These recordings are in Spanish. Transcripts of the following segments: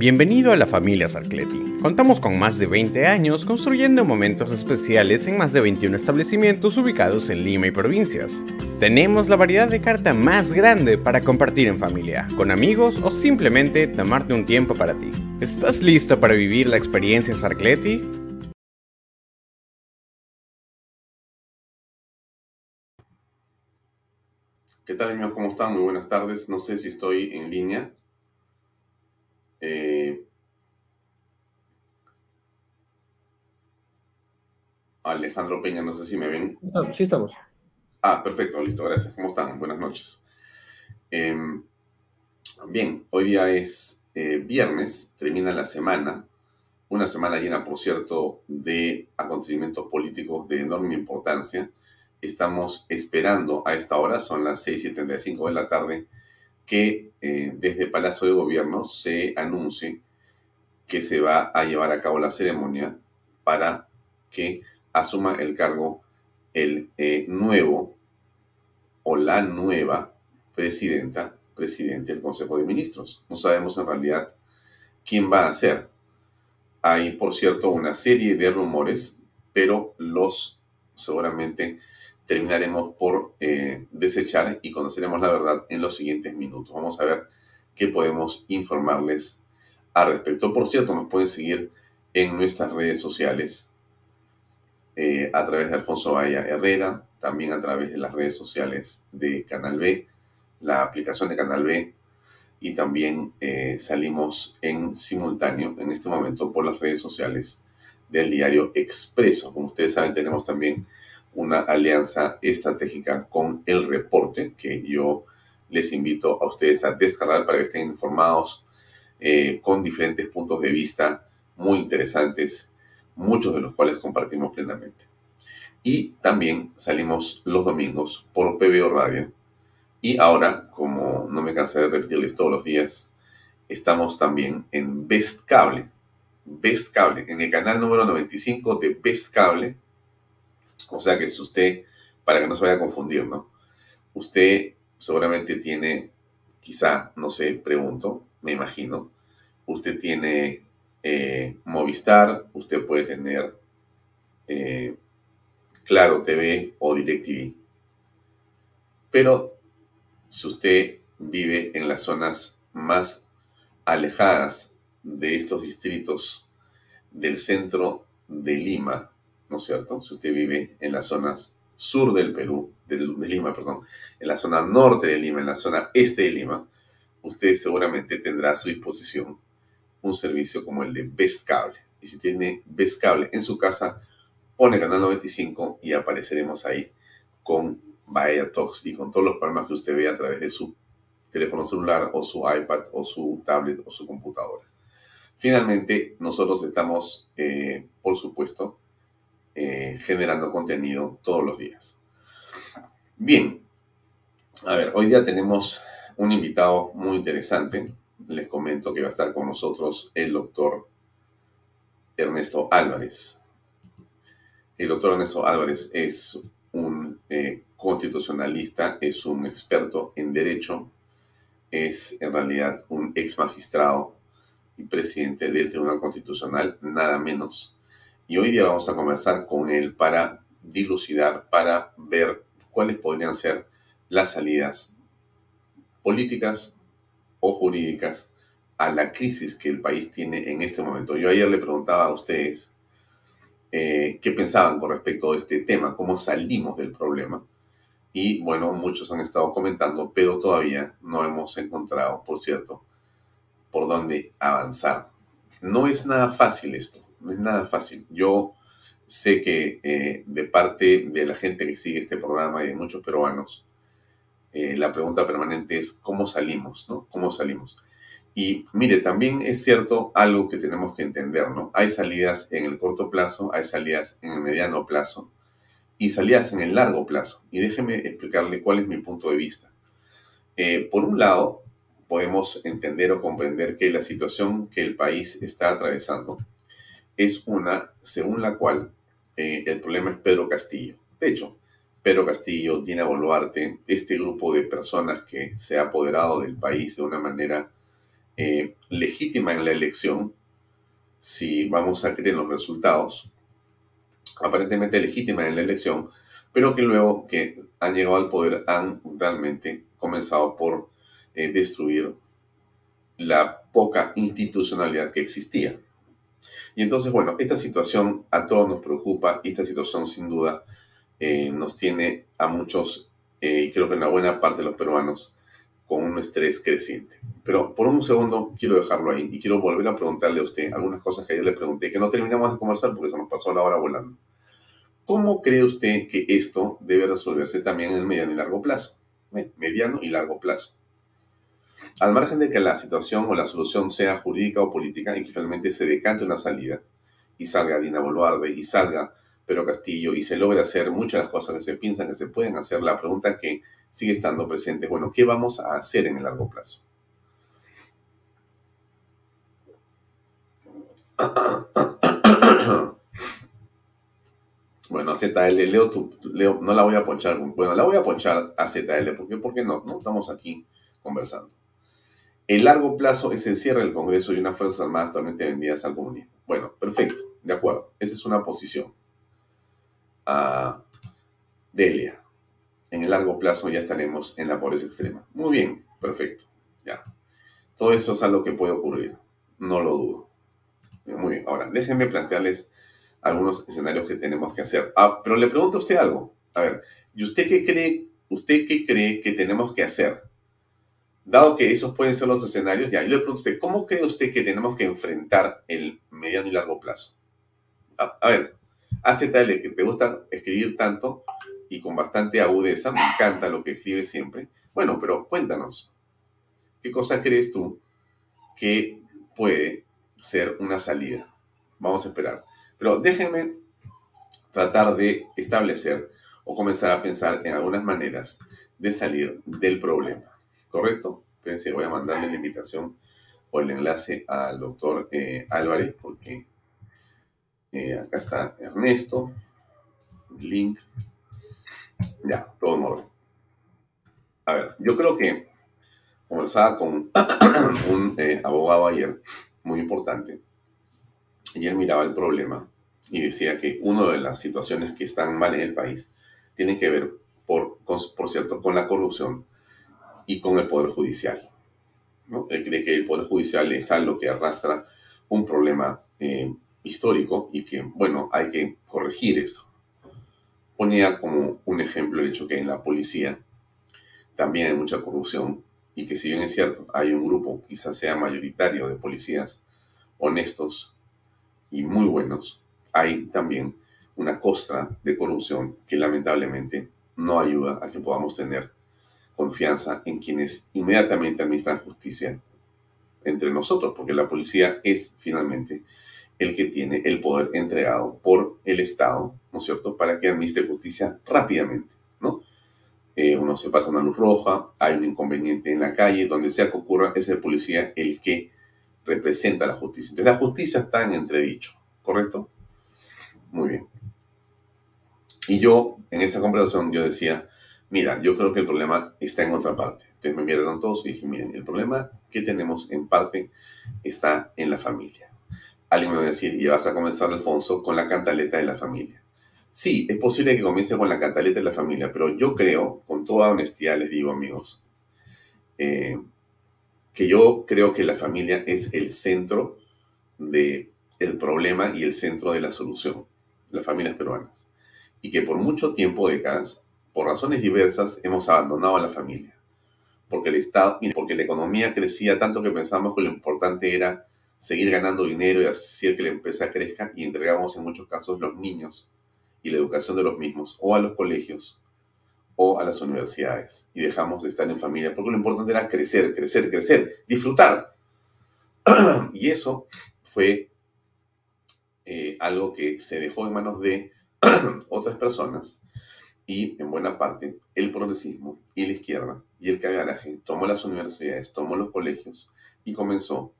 Bienvenido a la familia Sarcleti. Contamos con más de 20 años construyendo momentos especiales en más de 21 establecimientos ubicados en Lima y provincias. Tenemos la variedad de carta más grande para compartir en familia, con amigos o simplemente tomarte un tiempo para ti. ¿Estás listo para vivir la experiencia Sarcleti? ¿Qué tal amigos? ¿Cómo están? Muy buenas tardes. No sé si estoy en línea. Eh, Alejandro Peña, no sé si me ven. Sí, estamos. Ah, perfecto, listo, gracias. ¿Cómo están? Buenas noches. Em, bien, hoy día es eh, viernes, termina la semana, una semana llena, por cierto, de acontecimientos políticos de enorme importancia. Estamos esperando a esta hora, son las 6.75 de la tarde, que eh, desde Palacio de Gobierno se anuncie que se va a llevar a cabo la ceremonia para que asuma el cargo el eh, nuevo o la nueva presidenta, presidente del Consejo de Ministros. No sabemos en realidad quién va a ser. Hay, por cierto, una serie de rumores, pero los seguramente terminaremos por eh, desechar y conoceremos la verdad en los siguientes minutos. Vamos a ver qué podemos informarles al respecto. Por cierto, nos pueden seguir en nuestras redes sociales eh, a través de Alfonso Vaya Herrera, también a través de las redes sociales de Canal B, la aplicación de Canal B y también eh, salimos en simultáneo en este momento por las redes sociales del diario Expreso. Como ustedes saben, tenemos también una alianza estratégica con el reporte que yo les invito a ustedes a descargar para que estén informados eh, con diferentes puntos de vista muy interesantes, muchos de los cuales compartimos plenamente. Y también salimos los domingos por PBO Radio. Y ahora, como no me cansé de repetirles todos los días, estamos también en Best Cable. Best Cable, en el canal número 95 de Best Cable o sea que si usted, para que no se vaya a confundir, ¿no? Usted seguramente tiene, quizá, no sé, pregunto, me imagino, usted tiene eh, Movistar, usted puede tener eh, Claro TV o DirecTV. Pero si usted vive en las zonas más alejadas de estos distritos del centro de Lima, ¿no es cierto? Si usted vive en las zonas sur del Perú, de, Lima, perdón, en la zona norte de Lima, en la zona este de Lima, usted seguramente tendrá a su disposición un servicio como el de Best Cable. Y si tiene Best Cable en su casa, pone Canal 95 y apareceremos ahí con Bahía Talks y con todos los programas que usted ve a través de su teléfono celular o su iPad o su tablet o su computadora. Finalmente, nosotros estamos, eh, por supuesto, eh, generando contenido todos los días. Bien, a ver, hoy día tenemos un invitado muy interesante. Les comento que va a estar con nosotros el doctor Ernesto Álvarez. El doctor Ernesto Álvarez es un eh, constitucionalista, es un experto en derecho, es en realidad un ex magistrado y presidente del Tribunal Constitucional, nada menos y hoy día vamos a conversar con él para dilucidar, para ver cuáles podrían ser las salidas políticas o jurídicas a la crisis que el país tiene en este momento. Yo ayer le preguntaba a ustedes eh, qué pensaban con respecto a este tema, cómo salimos del problema. Y bueno, muchos han estado comentando, pero todavía no hemos encontrado, por cierto, por dónde avanzar. No es nada fácil esto, no es nada fácil. Yo sé que eh, de parte de la gente que sigue este programa y de muchos peruanos, eh, la pregunta permanente es cómo salimos, ¿no? ¿Cómo salimos? Y mire, también es cierto algo que tenemos que entender, ¿no? Hay salidas en el corto plazo, hay salidas en el mediano plazo y salidas en el largo plazo. Y déjeme explicarle cuál es mi punto de vista. Eh, por un lado, podemos entender o comprender que la situación que el país está atravesando es una según la cual eh, el problema es Pedro Castillo. De hecho, Pedro Castillo, Dina Boluarte, este grupo de personas que se ha apoderado del país de una manera eh, legítima en la elección, si vamos a creer los resultados, aparentemente legítima en la elección, pero que luego que han llegado al poder han realmente comenzado por eh, destruir la poca institucionalidad que existía. Y entonces, bueno, esta situación a todos nos preocupa y esta situación sin duda eh, nos tiene a muchos, eh, y creo que una buena parte de los peruanos, con un estrés creciente. Pero por un segundo quiero dejarlo ahí y quiero volver a preguntarle a usted algunas cosas que ayer le pregunté que no terminamos de conversar porque se nos pasó la hora volando. ¿Cómo cree usted que esto debe resolverse también en el mediano y largo plazo? Mediano y largo plazo. Al margen de que la situación o la solución sea jurídica o política y que finalmente se decante una salida y salga Dina Boluarde y salga Pedro Castillo y se logre hacer muchas de las cosas que se piensan que se pueden hacer, la pregunta que sigue estando presente, bueno, ¿qué vamos a hacer en el largo plazo? Bueno, ZL, Leo, Leo, no la voy a ponchar. Bueno, la voy a ponchar a ZL, ¿por qué? Porque no, no estamos aquí conversando. El largo plazo es el cierre del Congreso y unas Fuerzas Armadas totalmente vendidas al comunismo. Bueno, perfecto, de acuerdo. Esa es una posición. Ah, Delia. En el largo plazo ya estaremos en la pobreza extrema. Muy bien, perfecto. Ya. Todo eso es algo que puede ocurrir. No lo dudo. Muy bien. Ahora, déjenme plantearles algunos escenarios que tenemos que hacer. Ah, pero le pregunto a usted algo. A ver, ¿y usted qué cree, usted qué cree que tenemos que hacer? Dado que esos pueden ser los escenarios, ya, yo le pregunto a usted, ¿cómo cree usted que tenemos que enfrentar el mediano y largo plazo? A, a ver, AZL, que te gusta escribir tanto y con bastante agudeza, me encanta lo que escribe siempre. Bueno, pero cuéntanos, ¿qué cosa crees tú que puede ser una salida? Vamos a esperar. Pero déjenme tratar de establecer o comenzar a pensar en algunas maneras de salir del problema. ¿Correcto? Pensé, voy a mandarle la invitación o el enlace al doctor eh, Álvarez porque eh, acá está Ernesto, link. Ya, todo en orden. A ver, yo creo que conversaba con un eh, abogado ayer, muy importante, y él miraba el problema y decía que una de las situaciones que están mal en el país tiene que ver, por, por cierto, con la corrupción y con el Poder Judicial. ¿no? Cree que el Poder Judicial es algo que arrastra un problema eh, histórico y que, bueno, hay que corregir eso. Ponía como un ejemplo el hecho que en la policía también hay mucha corrupción y que si bien es cierto, hay un grupo, quizás sea mayoritario, de policías honestos y muy buenos, hay también una costra de corrupción que lamentablemente no ayuda a que podamos tener confianza en quienes inmediatamente administran justicia entre nosotros, porque la policía es finalmente el que tiene el poder entregado por el Estado, ¿no es cierto?, para que administre justicia rápidamente, ¿no? Eh, uno se pasa una luz roja, hay un inconveniente en la calle, donde sea que ocurra, es el policía el que representa la justicia. Entonces la justicia está en entredicho, ¿correcto? Muy bien. Y yo, en esa conversación, yo decía, mira, yo creo que el problema está en otra parte. Entonces me miraron todos y dije, miren, el problema que tenemos en parte está en la familia. Alguien me va a decir, y vas a comenzar, Alfonso, con la cantaleta de la familia. Sí, es posible que comience con la cantaleta de la familia, pero yo creo, con toda honestidad les digo, amigos, eh, que yo creo que la familia es el centro del el problema y el centro de la solución, las familias peruanas. Y que por mucho tiempo, décadas, por razones diversas, hemos abandonado a la familia. Porque el Estado, porque la economía crecía tanto que pensamos que lo importante era seguir ganando dinero y hacer que la empresa crezca y entregamos en muchos casos los niños y la educación de los mismos o a los colegios o a las universidades y dejamos de estar en familia, porque lo importante era crecer, crecer, crecer, disfrutar. y eso fue eh, algo que se dejó en manos de otras personas y en buena parte el progresismo y la izquierda y el cagaraje tomó las universidades, tomó los colegios y comenzó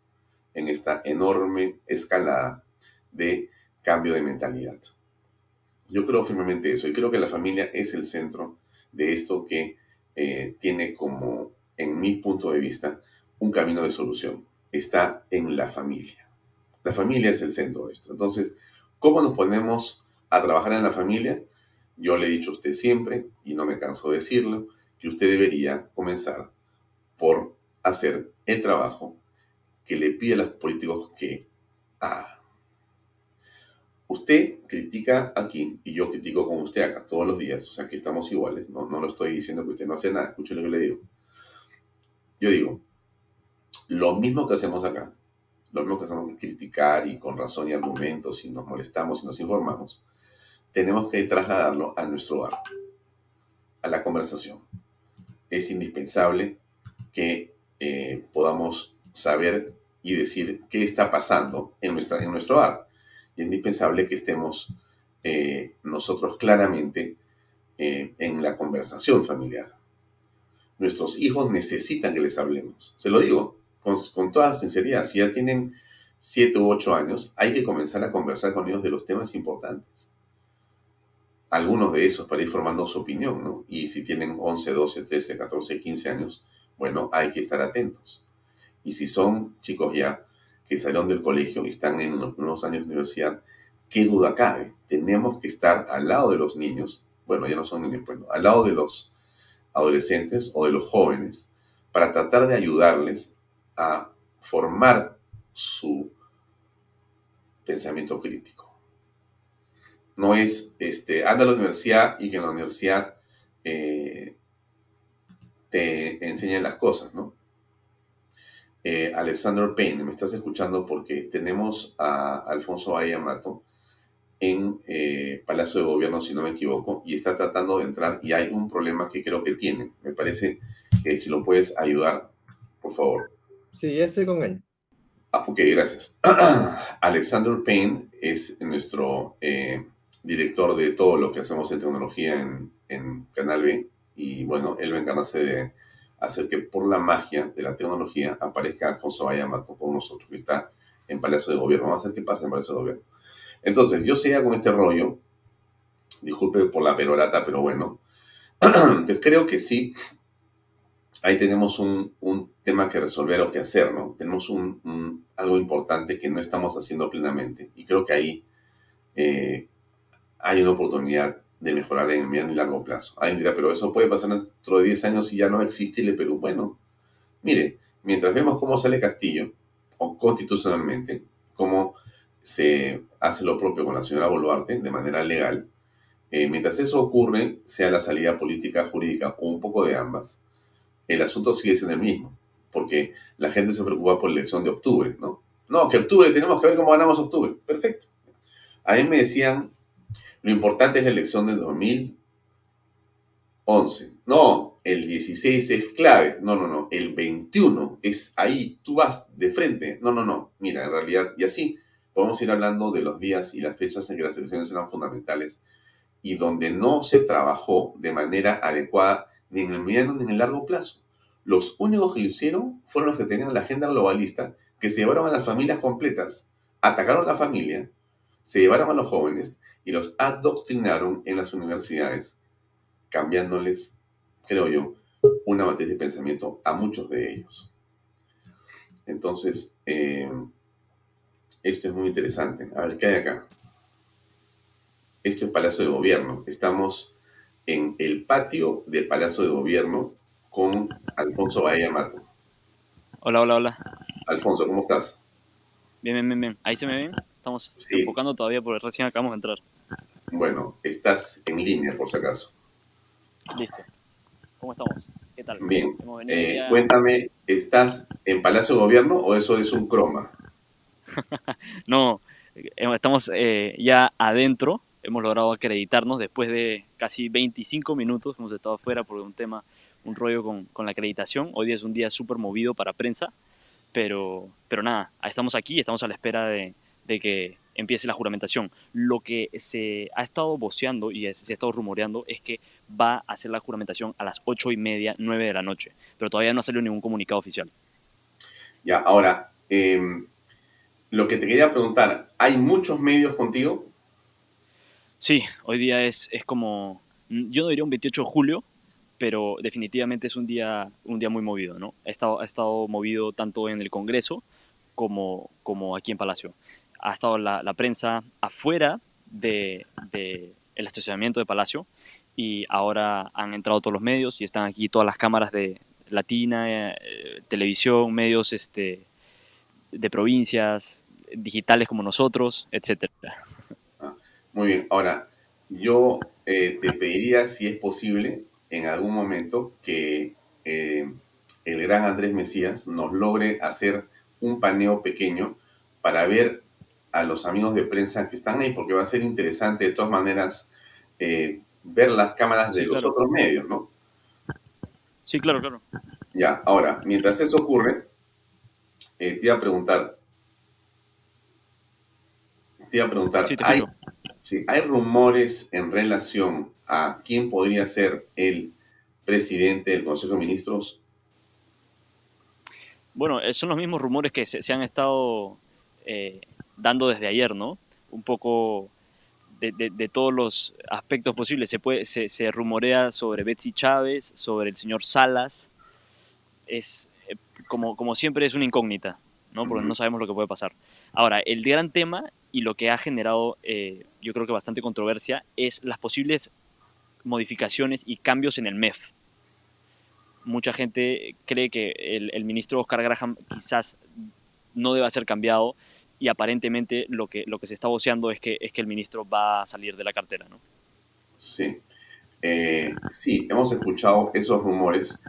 en esta enorme escalada de cambio de mentalidad. Yo creo firmemente eso y creo que la familia es el centro de esto que eh, tiene como, en mi punto de vista, un camino de solución. Está en la familia. La familia es el centro de esto. Entonces, ¿cómo nos ponemos a trabajar en la familia? Yo le he dicho a usted siempre, y no me canso de decirlo, que usted debería comenzar por hacer el trabajo que le pide a los políticos que hagan. Usted critica aquí y yo critico con usted acá todos los días, o sea que estamos iguales, no, no lo estoy diciendo que usted no hace nada, escuche lo que le digo. Yo digo, lo mismo que hacemos acá, lo mismo que hacemos criticar y con razón y argumentos y nos molestamos y nos informamos, tenemos que trasladarlo a nuestro hogar, a la conversación. Es indispensable que eh, podamos saber y decir qué está pasando en, nuestra, en nuestro hogar es indispensable que estemos eh, nosotros claramente eh, en la conversación familiar. Nuestros hijos necesitan que les hablemos. Se lo digo con, con toda sinceridad. Si ya tienen 7 u 8 años, hay que comenzar a conversar con ellos de los temas importantes. Algunos de esos para ir formando su opinión, ¿no? Y si tienen 11, 12, 13, 14, 15 años, bueno, hay que estar atentos. Y si son chicos ya que salieron del colegio y están en los primeros años de universidad, qué duda cabe, tenemos que estar al lado de los niños, bueno, ya no son niños, bueno, al lado de los adolescentes o de los jóvenes, para tratar de ayudarles a formar su pensamiento crítico. No es, este, anda a la universidad y que en la universidad eh, te enseñen las cosas, ¿no? eh, Alexander Payne, me estás escuchando porque tenemos a Alfonso Ayamato en eh, Palacio de Gobierno, si no me equivoco, y está tratando de entrar y hay un problema que creo que tiene. Me parece que si lo puedes ayudar, por favor. Sí, ya estoy con él. Ah, ok, gracias. Alexander Payne es nuestro eh, director de todo lo que hacemos en tecnología en, Canal B y bueno, él va a hacer que por la magia de la tecnología aparezca Alfonso Bayamato con nosotros, que está en Palacio de Gobierno. Vamos a ver qué pasa en Palacio de Gobierno. Entonces, yo sé con este rollo, disculpe por la perorata, pero bueno, creo que sí, ahí tenemos un, tema que resolver o que hacer, ¿no? Tenemos un, algo importante que no estamos haciendo plenamente y creo que ahí eh, hay una oportunidad de mejorar en el mediano y largo plazo. Alguien dirá, pero eso puede pasar dentro de 10 años y ya no existe el Perú. Bueno, mire, mientras vemos cómo sale Castillo, o constitucionalmente, cómo se hace lo propio con la señora Boluarte de manera legal, eh, mientras eso ocurre, sea la salida política, jurídica o un poco de ambas, el asunto sigue siendo el mismo, porque la gente se preocupa por la elección de octubre, ¿no? No, que octubre, tenemos que ver cómo ganamos octubre. Perfecto. A mí me decían lo importante es la elección de 2011. No, el 16 es clave. No, no, no. El 21 es ahí. Tú vas de frente. No, no, no. Mira, en realidad, y así podemos ir hablando de los días y las fechas en que las elecciones eran fundamentales y donde no se trabajó de manera adecuada ni en el mediano ni en el largo plazo. Los únicos que lo hicieron fueron los que tenían la agenda globalista, que se llevaron a las familias completas, atacaron a la familia, se llevaron a los jóvenes y los adoctrinaron en las universidades, cambiándoles, creo yo, una materia de pensamiento a muchos de ellos. Entonces, eh, esto es muy interesante. A ver, ¿qué hay acá? Esto es Palacio de Gobierno. Estamos en el patio del Palacio de Gobierno con Alfonso Bahía Mato. Hola, hola, hola. Alfonso, ¿cómo estás? Bien, bien, bien, bien. ¿Ahí se me ven? Estamos enfocando todavía porque recién acabamos de entrar. Bueno, estás en línea, por si acaso. Listo. ¿Cómo estamos? ¿Qué tal? Bien. Eh, cuéntame, ¿estás en Palacio de Gobierno o eso es un croma? no, estamos eh, ya adentro. Hemos logrado acreditarnos después de casi 25 minutos. Hemos estado afuera por un tema, un rollo con, con la acreditación. Hoy día es un día súper movido para prensa. Pero, pero nada, estamos aquí, estamos a la espera de, de que empiece la juramentación. Lo que se ha estado voceando y se ha estado rumoreando es que va a hacer la juramentación a las ocho y media, nueve de la noche, pero todavía no ha salido ningún comunicado oficial. Ya, ahora, em, lo que te quería preguntar, ¿hay muchos medios contigo? Sí, hoy día es, es como, yo no diría un 28 de julio, pero definitivamente es un día, un día muy movido, ¿no? Ha estado, ha estado movido tanto en el Congreso como, como aquí en Palacio ha estado la, prensa afuera del de, el estacionamiento de Palacio y ahora han entrado todos los medios y están aquí todas las cámaras de Latina, eh, televisión, medios este, de provincias, digitales como nosotros, etc. Ah, muy bien, ahora yo eh, te pediría si es posible en algún momento que eh, el gran Andrés Mesías nos logre hacer un paneo pequeño para ver a los amigos de prensa que están ahí, porque va a ser interesante de todas maneras eh, ver las cámaras de los otros medios, ¿no? Sí, claro, claro. Ya, ahora, mientras eso ocurre, eh, te iba a preguntar, te iba a preguntar, ¿hay, ¿hay rumores en relación a quién podría ser el presidente del Consejo de Ministros? Bueno, eh, son los mismos rumores que se, han estado dando desde ayer, ¿no? Un poco de, todos los aspectos posibles. Se, puede, se, rumorea sobre Betsy Chávez, sobre el señor Salas. Es, eh, como, como siempre, es una incógnita, ¿no? Porque no sabemos lo que puede pasar. Ahora, el gran tema y lo que ha generado, eh, yo creo que bastante controversia, es las posibles modificaciones y cambios en el MEF. Mucha gente cree que el, el ministro Oscar Graham quizás no deba ser cambiado y aparentemente lo que, lo que se está voceando es que, es que el ministro va a salir de la cartera, ¿no? Sí, eh, sí, hemos escuchado esos rumores,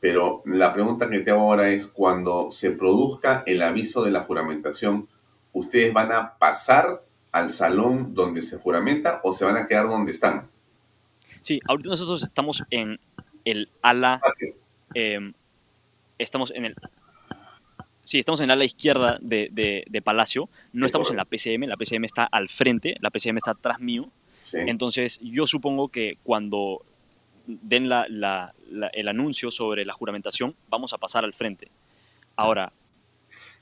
pero la pregunta que te hago ahora es, cuando se produzca el aviso de la juramentación, ¿ustedes van a pasar al salón donde se juramenta o se van a quedar donde están? Sí, ahorita nosotros estamos en el ala... Eh, estamos en el Sí, estamos en el ala izquierda de, Palacio. No estamos en la PCM, la PCM está al frente, la PCM está atrás mío. Entonces, yo supongo que cuando den el anuncio sobre la juramentación, vamos a pasar al frente. Ahora,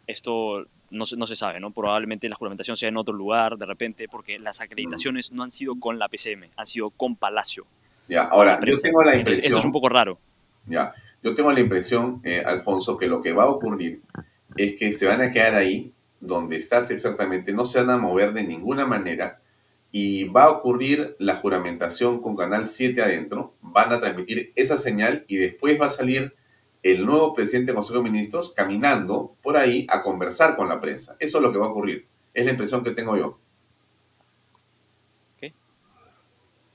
esto no, no, se sabe, ¿no? Probablemente la juramentación sea en otro lugar, de repente, porque las acreditaciones no han sido con la PCM, han sido con Palacio. Ya, ahora, yo tengo la impresión... esto es un poco raro. Ya, yo tengo la impresión, eh, Alfonso, que lo que va a ocurrir es que se van a quedar ahí donde estás exactamente, no se van a mover de ninguna manera y va a ocurrir la juramentación con Canal 7 adentro, van a transmitir esa señal y después va a salir el nuevo presidente del Consejo de Ministros caminando por ahí a conversar con la prensa. Eso es lo que va a ocurrir. Es la impresión que tengo yo.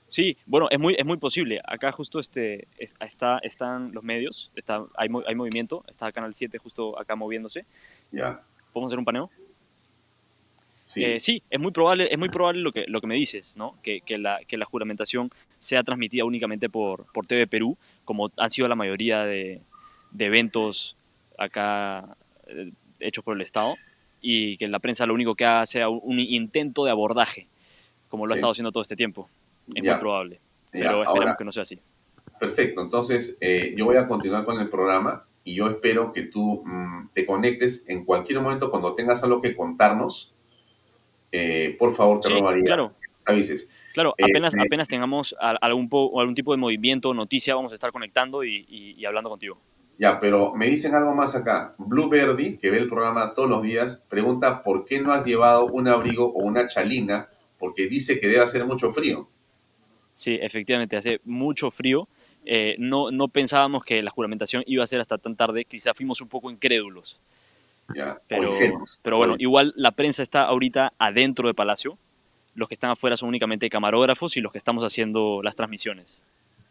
Sí, bueno, es muy, es muy posible. Acá justo este, está, están los medios, está, hay, hay movimiento, está Canal 7 justo acá moviéndose. Ya. ¿Podemos hacer un paneo? Sí. Eh, sí, es muy probable, es muy probable lo que, lo que me dices, ¿no? Que, que, la, que la juramentación sea transmitida únicamente por, por TV Perú, como han sido la mayoría de, de eventos acá eh, hechos por el Estado, y que la prensa lo único que haga sea un, intento de abordaje, como lo ha estado haciendo todo este tiempo. Es muy probable, pero esperemos que no sea así. Perfecto, entonces eh, yo voy a continuar con el programa y yo espero que tú mm, te conectes en cualquier momento cuando tengas algo que contarnos. Eh, por favor, te sí, robaría. Claro. Avises. Claro, eh, apenas, apenas tengamos algún, algún tipo de movimiento, noticia, vamos a estar conectando y, y, hablando contigo. Ya, pero me dicen algo más acá. Blue Verdi, que ve el programa todos los días, pregunta por qué no has llevado un abrigo o una chalina, porque dice que debe hacer mucho frío. Sí, efectivamente, hace mucho frío. eh, no, no pensábamos que la juramentación iba a ser hasta tan tarde, quizá fuimos un poco incrédulos. pero, pero bueno, igual la prensa está ahorita adentro de Palacio, los que están afuera son únicamente camarógrafos y los que estamos haciendo las transmisiones,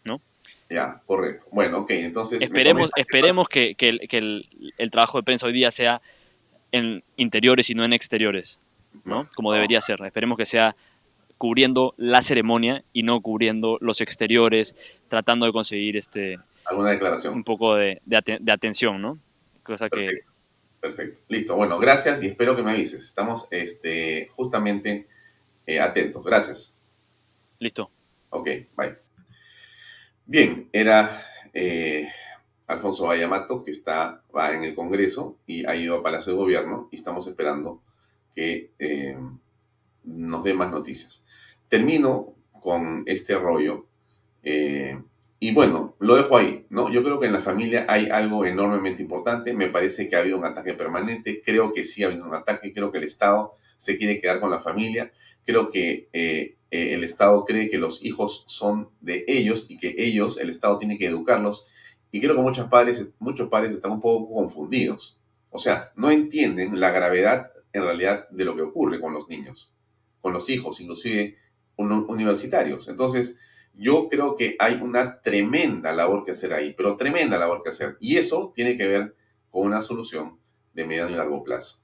¿no? Ya, correcto. Bueno, ok, entonces... Esperemos, esperemos que, que, el, que el, el, trabajo de prensa hoy día sea en interiores y no en exteriores, ¿no? Como debería ser. Esperemos que sea cubriendo la ceremonia y no cubriendo los exteriores, tratando de conseguir este... Alguna declaración. Un poco de, de, de atención, ¿no? Cosa Perfecto. que... Perfecto. Listo. Bueno, gracias y espero que me avises. Estamos este, justamente eh, atentos. Gracias. Listo. Ok, bye. Bien, era eh, Alfonso Vallamato, que está, va en el Congreso y ha ido a Palacio de Gobierno y estamos esperando que eh, nos dé más noticias. Termino con este rollo eh, y bueno, lo dejo ahí, ¿no? Yo creo que en la familia hay algo enormemente importante. Me parece que ha habido un ataque permanente. Creo que sí ha habido un ataque. Creo que el Estado se quiere quedar con la familia. Creo que eh, el Estado cree que los hijos son de ellos y que ellos, el Estado, tiene que educarlos. Y creo que muchos padres, muchos padres están un poco confundidos. O sea, no entienden la gravedad en realidad de lo que ocurre con los niños, con los hijos, inclusive universitarios. Entonces, yo creo que hay una tremenda labor que hacer ahí, pero tremenda labor que hacer. Y eso tiene que ver con una solución de mediano y largo plazo.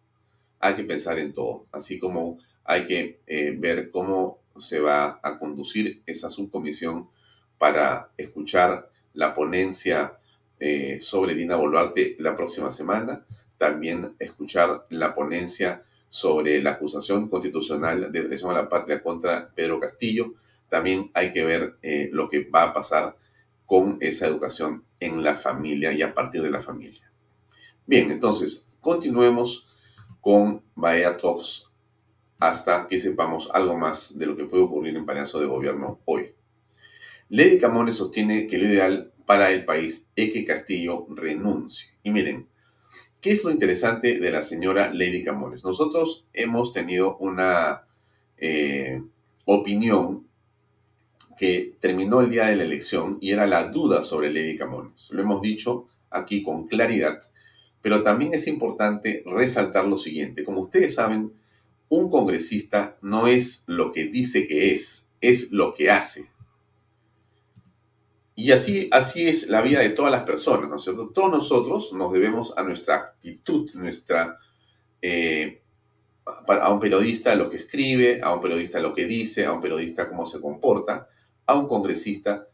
Hay que pensar en todo, así como hay que eh, ver cómo se va a conducir esa subcomisión para escuchar la ponencia eh, sobre Dina Boluarte la próxima semana. También escuchar la ponencia sobre la acusación constitucional de traición a la patria contra Pedro Castillo. También hay que ver eh, lo que va a pasar con esa educación en la familia y a partir de la familia. Bien, entonces, continuemos con Bahía Talks hasta que sepamos algo más de lo que puede ocurrir en Palacio de Gobierno hoy. Lady Camones sostiene que lo ideal para el país es que Castillo renuncie. Y miren, ¿qué es lo interesante de la señora Lady Camones? Nosotros hemos tenido una eh, opinión que terminó el día de la elección y era la duda sobre Lady Camones. Lo hemos dicho aquí con claridad, pero también es importante resaltar lo siguiente. Como ustedes saben, un congresista no es lo que dice que es, es lo que hace. Y así, así es la vida de todas las personas, ¿no es cierto? Todos nosotros nos debemos a nuestra actitud, nuestra, eh, a un periodista lo que escribe, a un periodista lo que dice, a un periodista cómo se comporta, a un congresista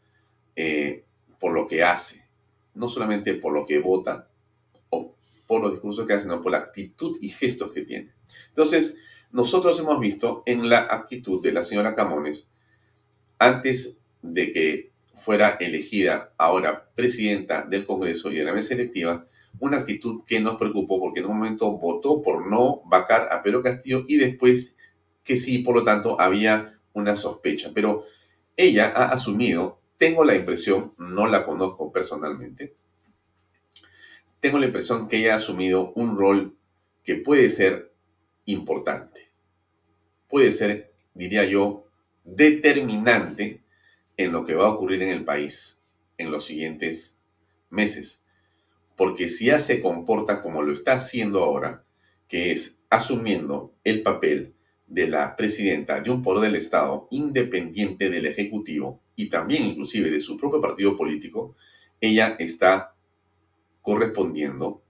eh, por lo que hace, no solamente por lo que vota o por los discursos que hace, sino por la actitud y gestos que tiene. Entonces, nosotros hemos visto en la actitud de la señora Camones, antes de que fuera elegida ahora presidenta del Congreso y de la mesa electiva, una actitud que nos preocupó porque en un momento votó por no vacar a Pedro Castillo y después que sí, por lo tanto, había una sospecha. Pero ella ha asumido, tengo la impresión, no la conozco personalmente, tengo la impresión que ella ha asumido un rol que puede ser importante. Puede ser, diría yo, determinante en lo que va a ocurrir en el país en los siguientes meses. Porque si ya se comporta como lo está haciendo ahora, que es asumiendo el papel de la presidenta de un poder del Estado independiente del Ejecutivo y también inclusive de su propio partido político, ella está correspondiendo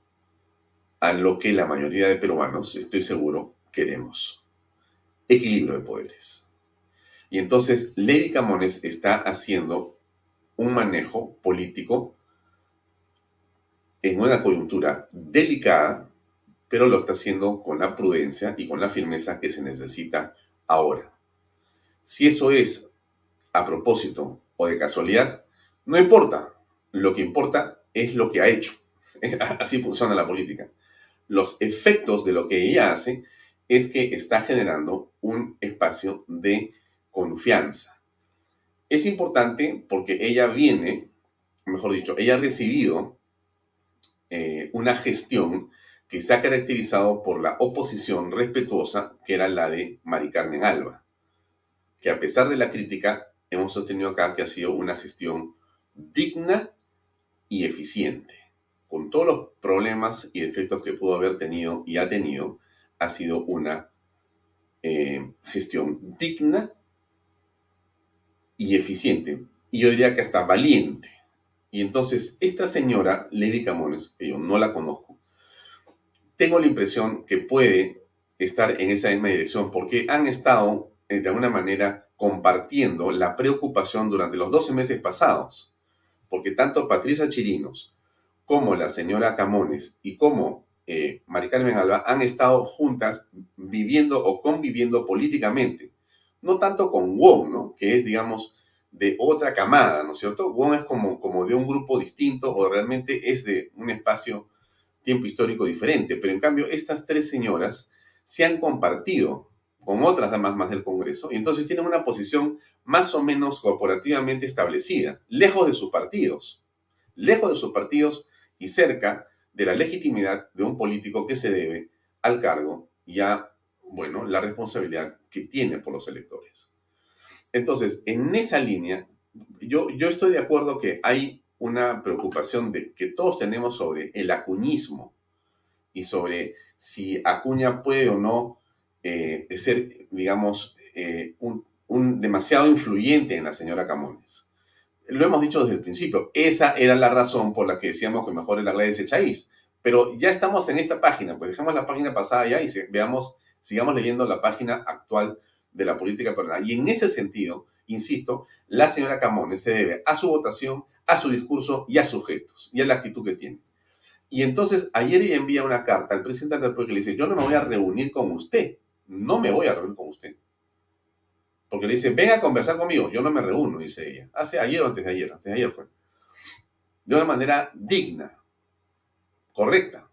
a lo que la mayoría de peruanos, estoy seguro, queremos. Equilibrio de poderes. Y entonces Lady Camones está haciendo un manejo político en una coyuntura delicada, pero lo está haciendo con la prudencia y con la firmeza que se necesita ahora. Si eso es a propósito o de casualidad, no importa. Lo que importa es lo que ha hecho. Así funciona la política los efectos de lo que ella hace es que está generando un espacio de confianza. Es importante porque ella viene, mejor dicho, ella ha recibido eh, una gestión que se ha caracterizado por la oposición respetuosa, que era la de Mari Carmen Alba, que a pesar de la crítica, hemos sostenido acá que ha sido una gestión digna y eficiente. Con todos los problemas y defectos que pudo haber tenido y ha tenido, ha sido una eh, gestión digna y eficiente. Y yo diría que hasta valiente. Y entonces, esta señora, Lady Camones, que yo no la conozco, tengo la impresión que puede estar en esa misma dirección porque han estado, eh, de alguna manera, compartiendo la preocupación durante los 12 meses pasados. Porque tanto Patricia Chirinos como la señora Camones y como eh, Alba han estado juntas viviendo o conviviendo políticamente. No tanto con Wong, ¿no? Que es, digamos, de otra camada, ¿no es cierto? Wong es como, como de un grupo distinto o realmente es de un espacio, tiempo histórico diferente. Pero en cambio, estas tres señoras se han compartido con otras damas más del Congreso y entonces tienen una posición más o menos corporativamente establecida, lejos de sus partidos, lejos de sus partidos y cerca de la legitimidad de un político que se debe al cargo y a, bueno, la responsabilidad que tiene por los electores. Entonces, en esa línea, yo, yo estoy de acuerdo que hay una preocupación de, que todos tenemos sobre el acuñismo y sobre si Acuña puede o no eh, ser, digamos, eh, un, un, demasiado influyente en la señora Camones. Lo hemos dicho desde el principio, esa era la razón por la que decíamos que mejor es la ley de Chaís. Pero ya estamos en esta página, pues dejamos la página pasada ya y veamos, sigamos leyendo la página actual de la política peruana. Y en ese sentido, insisto, la señora Camones se debe a su votación, a su discurso y a sus gestos y a la actitud que tiene. Y entonces ayer ella envía una carta al presidente de la República y le dice, yo no me voy a reunir con usted, no me voy a reunir con usted. Porque le dice, venga a conversar conmigo, yo no me reúno, dice ella. Hace ayer o antes de ayer, antes de ayer fue. De una manera digna, correcta.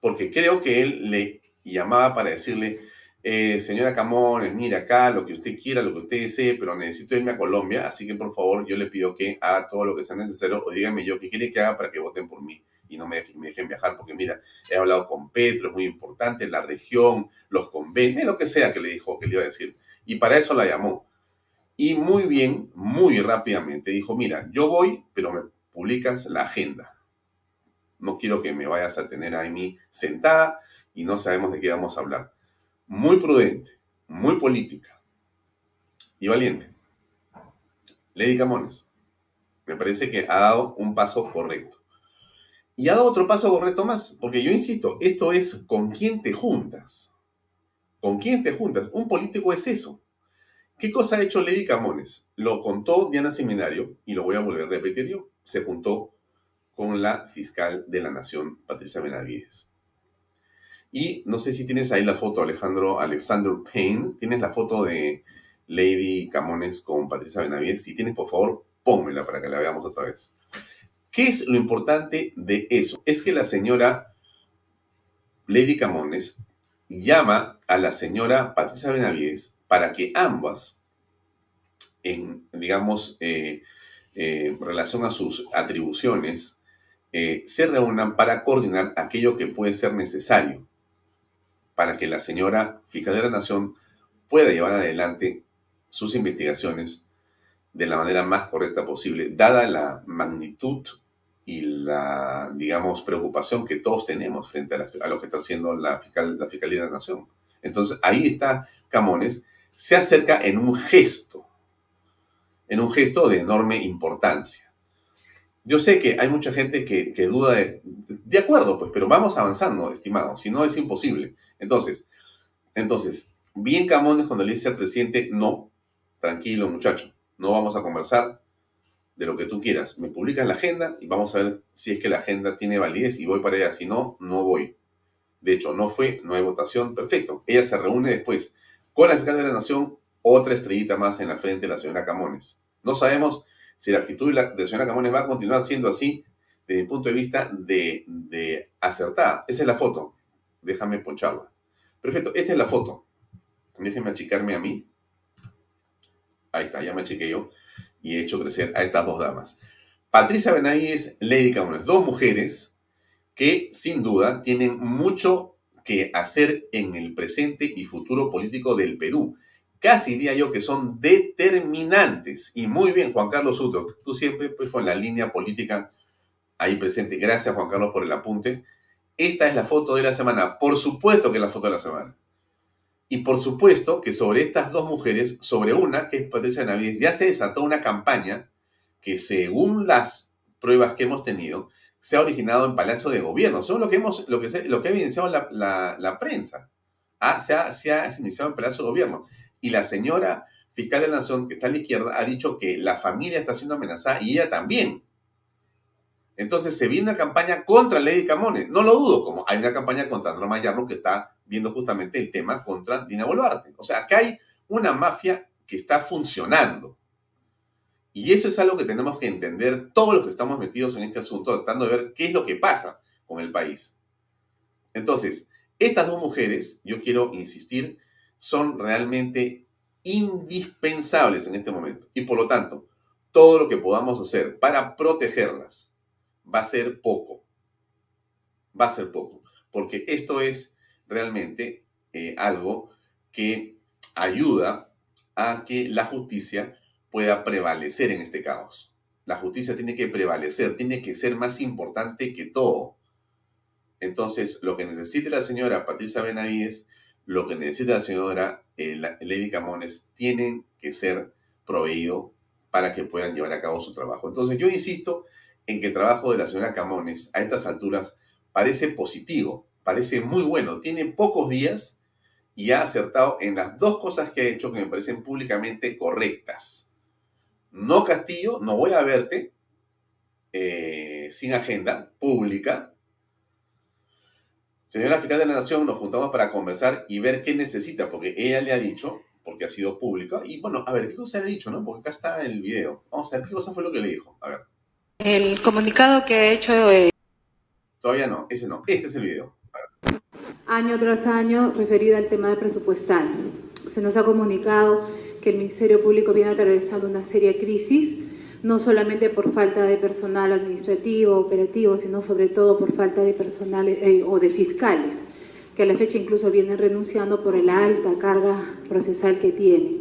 Porque creo que él le llamaba para decirle, eh, señora Camones, mira acá lo que usted quiera, lo que usted desee, pero necesito irme a Colombia, así que por favor yo le pido que haga todo lo que sea necesario o dígame yo qué quiere que haga para que voten por mí y no me dejen, me dejen viajar, porque mira, he hablado con Petro, es muy importante, la región, los convenios, lo que sea que le dijo, que le iba a decir. Y para eso la llamó. Y muy bien, muy rápidamente dijo, mira, yo voy, pero me publicas la agenda. No quiero que me vayas a tener a mí sentada y no sabemos de qué vamos a hablar muy prudente, muy política y valiente. Lady Camones, me parece que ha dado un paso correcto. Y ha dado otro paso correcto más, porque yo insisto, esto es con quién te juntas. ¿Con quién te juntas? Un político es eso. ¿Qué cosa ha hecho Lady Camones? Lo contó Diana Seminario y lo voy a volver a repetir yo. Se juntó con la fiscal de la Nación, Patricia Benavides. Y no sé si tienes ahí la foto, Alejandro, Alexander Payne. Tienes la foto de Lady Camones con Patricia Benavides. Si tienes, por favor, pónmela para que la veamos otra vez. ¿Qué es lo importante de eso? Es que la señora Lady Camones llama a la señora Patricia Benavides para que ambas, en, digamos, eh, eh, relación a sus atribuciones, eh, se reúnan para coordinar aquello que puede ser necesario para que la señora fiscal de la Nación pueda llevar adelante sus investigaciones de la manera más correcta posible, dada la magnitud y la, digamos, preocupación que todos tenemos frente a, lo que está haciendo la, fiscal, la Fiscalía de la Nación. Entonces, ahí está Camones, se acerca en un gesto, en un gesto de enorme importancia. Yo sé que hay mucha gente que, duda de, de acuerdo, pues, pero vamos avanzando, estimado, si no es imposible. Entonces, entonces, bien Camones cuando le dice al presidente, no, tranquilo muchacho, no vamos a conversar de lo que tú quieras. Me publicas la agenda y vamos a ver si es que la agenda tiene validez y voy para allá. Si no, no voy. De hecho, no fue, no hay votación, perfecto. Ella se reúne después con la fiscal de la Nación, otra estrellita más en la frente de la señora Camones. No sabemos si la actitud de la, señora Camones va a continuar siendo así desde el punto de vista de, de acertada. Esa es la foto. Déjame poncharla. Perfecto, esta es la foto. Déjenme achicarme a mí. Ahí está, ya me achiqué yo. Y he hecho crecer a estas dos damas. Patricia Benavides, Lady Camones, dos mujeres que sin duda tienen mucho que hacer en el presente y futuro político del Perú. casi diría yo que son determinantes. Y muy bien, Juan Carlos tú siempre pues con la línea política ahí presente. Gracias, Juan Carlos, por el apunte. Esta es la foto de la semana. Por supuesto que es la foto de la semana. Y por supuesto que sobre estas dos mujeres, sobre una, que es Patricia Navides, ya se desató una campaña que según las pruebas que hemos tenido, se ha originado en Palacio de Gobierno. Son lo que, hemos, lo que, lo que ha evidenciado la, la, prensa. Ah, se, ha, se ha iniciado en Palacio de Gobierno. Y la señora fiscal de la Nación, que está a la izquierda, ha dicho que la familia está siendo amenazada y ella también. Entonces se viene una campaña contra Lady Camones. No lo dudo, como hay una campaña contra Norma Yarno que está viendo justamente el tema contra Dina Boluarte. O sea, acá hay una mafia que está funcionando. Y eso es algo que tenemos que entender todos los que estamos metidos en este asunto, tratando de ver qué es lo que pasa con el país. Entonces, estas dos mujeres, yo quiero insistir, son realmente indispensables en este momento. Y por lo tanto, todo lo que podamos hacer para protegerlas va a ser poco. Va a ser poco. Porque esto es realmente eh, algo que ayuda a que la justicia pueda prevalecer en este caos. La justicia tiene que prevalecer, tiene que ser más importante que todo. Entonces, lo que necesite la señora Patricia Benavides, lo que necesita la señora eh, Lady Camones, tienen que ser proveído para que puedan llevar a cabo su trabajo. Entonces, yo insisto en que trabajo de la señora Camones a estas alturas parece positivo, parece muy bueno. Tiene pocos días y ha acertado en las dos cosas que ha hecho que me parecen públicamente correctas no Castillo, no voy a verte eh, sin agenda pública. Señora fiscal de la Nación, nos juntamos para conversar y ver qué necesita, porque ella le ha dicho, porque ha sido pública, y bueno, a ver, ¿qué cosa le ha dicho, no? Porque acá está el video. Vamos a ver qué cosa fue lo que le dijo. A ver. El comunicado que ha hecho... Eh, Todavía no, ese no. Este es el video. Año tras año referido al tema de presupuestal. Se nos ha comunicado que el Ministerio Público viene atravesando una seria crisis, no solamente por falta de personal administrativo, operativo, sino sobre todo por falta de personal eh, o de fiscales, que a la fecha incluso vienen renunciando por la alta carga procesal que tiene.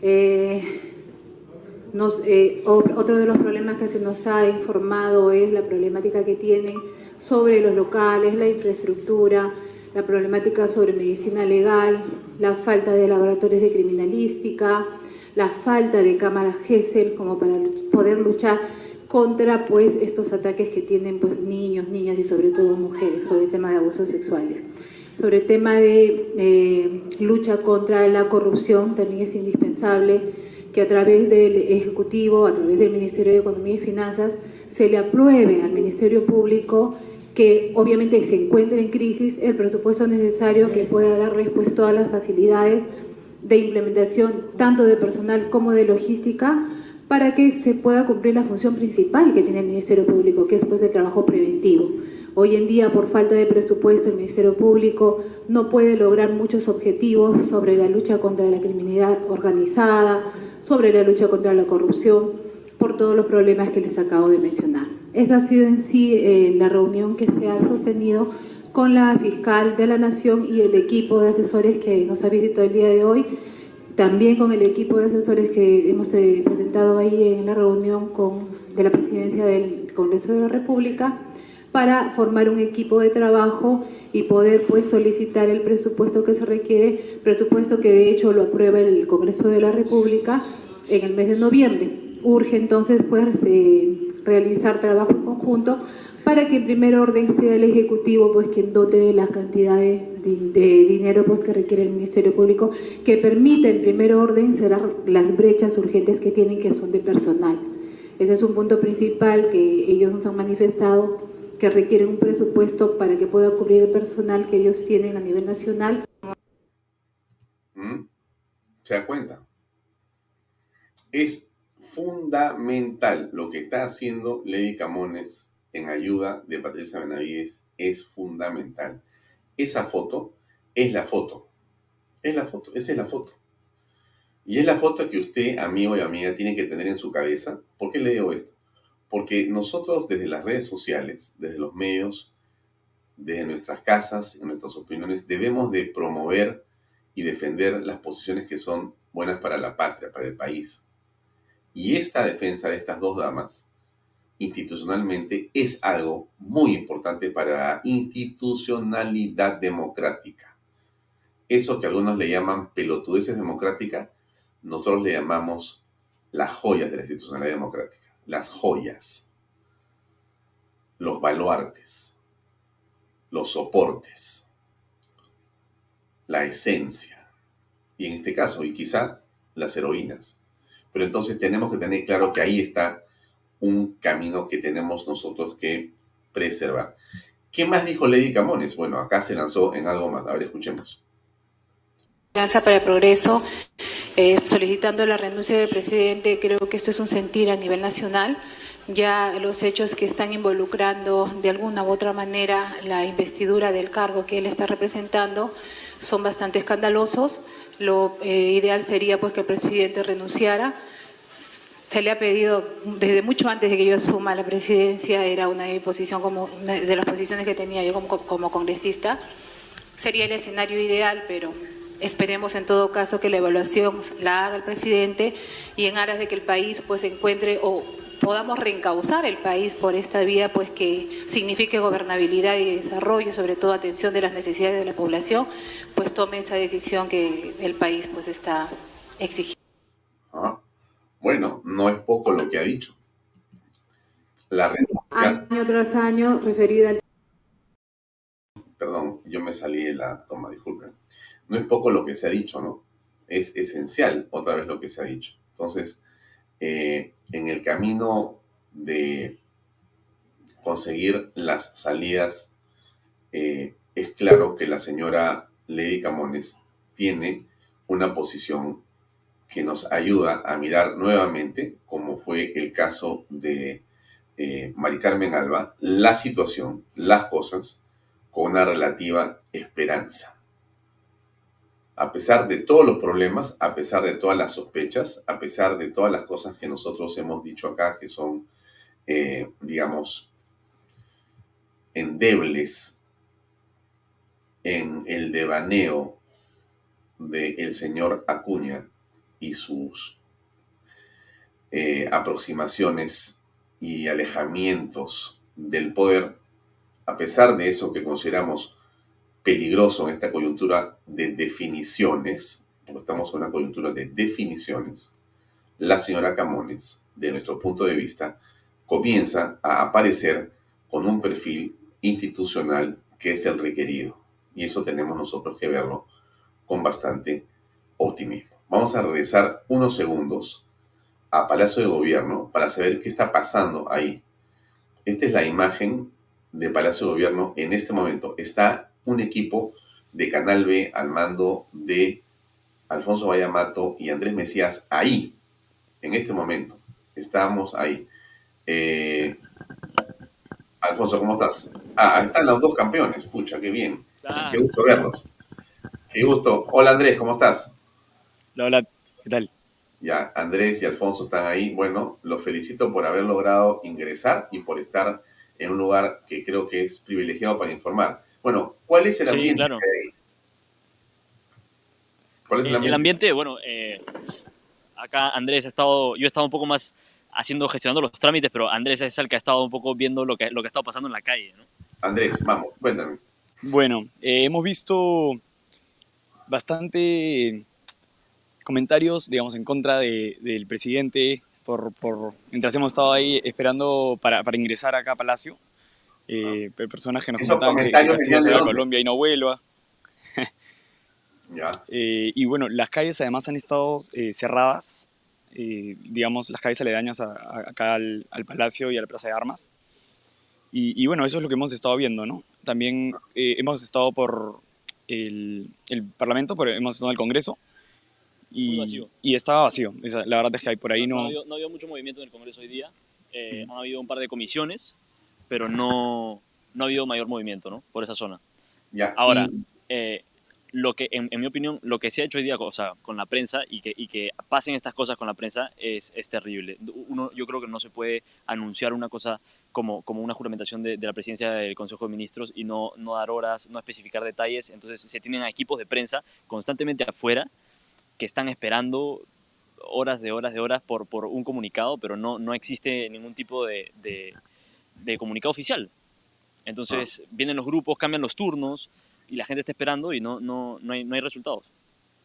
Eh, eh, otro de los problemas que se nos ha informado es la problemática que tienen sobre los locales, la infraestructura, la problemática sobre medicina legal, la falta de laboratorios de criminalística, la falta de cámaras GESEL como para poder luchar contra pues estos ataques que tienen pues niños, niñas y sobre todo mujeres sobre el tema de abusos sexuales. Sobre el tema de eh, lucha contra la corrupción también es indispensable que a través del Ejecutivo, a través del Ministerio de Economía y Finanzas, se le apruebe al Ministerio Público que obviamente se encuentre en crisis el presupuesto necesario que pueda dar respuesta a las facilidades de implementación tanto de personal como de logística para que se pueda cumplir la función principal que tiene el Ministerio Público, que es pues el trabajo preventivo. Hoy en día, por falta de presupuesto, el Ministerio Público no puede lograr muchos objetivos sobre la lucha contra la criminalidad organizada, sobre la lucha contra la corrupción, por todos los problemas que les acabo de mencionar. Esa ha sido en sí eh, la reunión que se ha sostenido con la fiscal de la Nación y el equipo de asesores que nos ha visitado el día de hoy, también con el equipo de asesores que hemos eh, presentado ahí en la reunión con, de la presidencia del Congreso de la República, para formar un equipo de trabajo y poder pues solicitar el presupuesto que se requiere, presupuesto que de hecho lo aprueba el Congreso de la República en el mes de noviembre. Urge entonces pues eh, realizar trabajo en conjunto para que en primer orden sea el Ejecutivo pues quien dote de las cantidades de, dinero pues, que requiere el Ministerio Público, que permita en primer orden cerrar las brechas urgentes que tienen que son de personal. Ese es un punto principal que ellos nos han manifestado, que requieren un presupuesto para que pueda cubrir el personal que ellos tienen a nivel nacional. Mm, ¿Se da cuenta? Es fundamental. Lo que está haciendo Lady Camones en ayuda de Patricia Benavides es fundamental. Esa foto es la foto. Es la foto, esa es la foto. Y es la foto que usted, amigo y amiga, tiene que tener en su cabeza. ¿Por qué le digo esto? Porque nosotros desde las redes sociales, desde los medios, desde nuestras casas, en nuestras opiniones, debemos de promover y defender las posiciones que son buenas para la patria, para el país. Y esta defensa de estas dos damas institucionalmente es algo muy importante para la institucionalidad democrática. Eso que algunos le llaman pelotudeces democrática, nosotros le llamamos las joyas de la institucionalidad democrática, las joyas, los baluartes, los soportes, la esencia, y en este caso, y quizá las heroínas. Pero entonces tenemos que tener claro que ahí está un camino que tenemos nosotros que preservar. ¿Qué más dijo Lady Camones? Bueno, acá se lanzó en algo más. A ver, escuchemos. Alianza para el Progreso, eh, solicitando la renuncia del presidente, creo que esto es un sentir a nivel nacional. Ya los hechos que están involucrando de alguna u otra manera la investidura del cargo que él está representando son bastante escandalosos. Lo eh, ideal sería pues que el presidente renunciara se le ha pedido desde mucho antes de que yo asuma la presidencia, era una posición como de las posiciones que tenía yo como, como congresista. Sería el escenario ideal, pero esperemos en todo caso que la evaluación la haga el presidente y en aras de que el país pues encuentre o podamos reencauzar el país por esta vía pues que signifique gobernabilidad y desarrollo, sobre todo atención de las necesidades de la población, pues tome esa decisión que el país pues está exigiendo. Ah. Bueno, no es poco lo que ha dicho. La Año tras año referida al... Perdón, yo me salí de la toma, disculpen. No es poco lo que se ha dicho, ¿no? Es esencial otra vez lo que se ha dicho. Entonces, eh, en el camino de conseguir las salidas, eh, es claro que la señora Lady Camones tiene una posición que nos ayuda a mirar nuevamente, como fue el caso de eh, Mari Carmen Alba, la situación, las cosas, con una relativa esperanza. A pesar de todos los problemas, a pesar de todas las sospechas, a pesar de todas las cosas que nosotros hemos dicho acá que son, eh, digamos, endebles en el devaneo del señor Acuña, y sus eh, aproximaciones y alejamientos del poder, a pesar de eso que consideramos peligroso en esta coyuntura de definiciones, porque estamos en una coyuntura de definiciones, la señora Camones, de nuestro punto de vista, comienza a aparecer con un perfil institucional que es el requerido. Y eso tenemos nosotros que verlo con bastante optimismo. Vamos a regresar unos segundos a Palacio de Gobierno para saber qué está pasando ahí. Esta es la imagen de Palacio de Gobierno en este momento. Está un equipo de Canal B al mando de Alfonso Vallamato y Andrés Mesías ahí, en este momento. Estamos ahí. Eh, Alfonso, ¿cómo estás? Ah, ahí están los dos campeones. Pucha, qué bien. Qué gusto verlos. Qué gusto. Hola Andrés, ¿cómo estás? Hola, ¿qué tal? Ya, Andrés y Alfonso están ahí. Bueno, los felicito por haber logrado ingresar y por estar en un lugar que creo que es privilegiado para informar. Bueno, ¿cuál es el ambiente claro. ¿Cuál es el, ambiente? el ambiente? bueno, eh, acá Andrés ha estado, yo he estado un poco más haciendo, gestionando los trámites, pero Andrés es el que ha estado un poco viendo lo que, lo que ha estado pasando en la calle, ¿no? Andrés, vamos, cuéntame. Bueno, eh, hemos visto bastante comentarios, digamos, en contra de, del presidente, por, por, mientras hemos estado ahí esperando para, para ingresar acá a Palacio. Eh, ah. Personas que nos comentaban que, que se a Colombia y no vuelva. ya. Eh, y bueno, las calles además han estado eh, cerradas, eh, digamos, las calles aledañas a, a, acá al, al, Palacio y a la Plaza de Armas. Y, y, bueno, eso es lo que hemos estado viendo, ¿no? También eh, hemos estado por el, el Parlamento, por, hemos estado en el Congreso, y, y, estaba vacío. La verdad es que hay por ahí no... No ha habido, no ha habido mucho movimiento en el Congreso hoy día. Eh, Han habido un par de comisiones, pero no, no ha habido mayor movimiento ¿no? por esa zona. Ya, Ahora, eh, lo que, en, mi opinión, lo que se ha hecho hoy día o sea, con la prensa y que, y que pasen estas cosas con la prensa es, es, terrible. Uno, yo creo que no se puede anunciar una cosa como, como una juramentación de, la presidencia del Consejo de Ministros y no, no dar horas, no especificar detalles. Entonces se tienen equipos de prensa constantemente afuera que están esperando horas de horas de horas por, por un comunicado, pero no, no existe ningún tipo de, de, comunicado oficial. Entonces ah. vienen los grupos, cambian los turnos y la gente está esperando y no, no, no, hay, no hay resultados.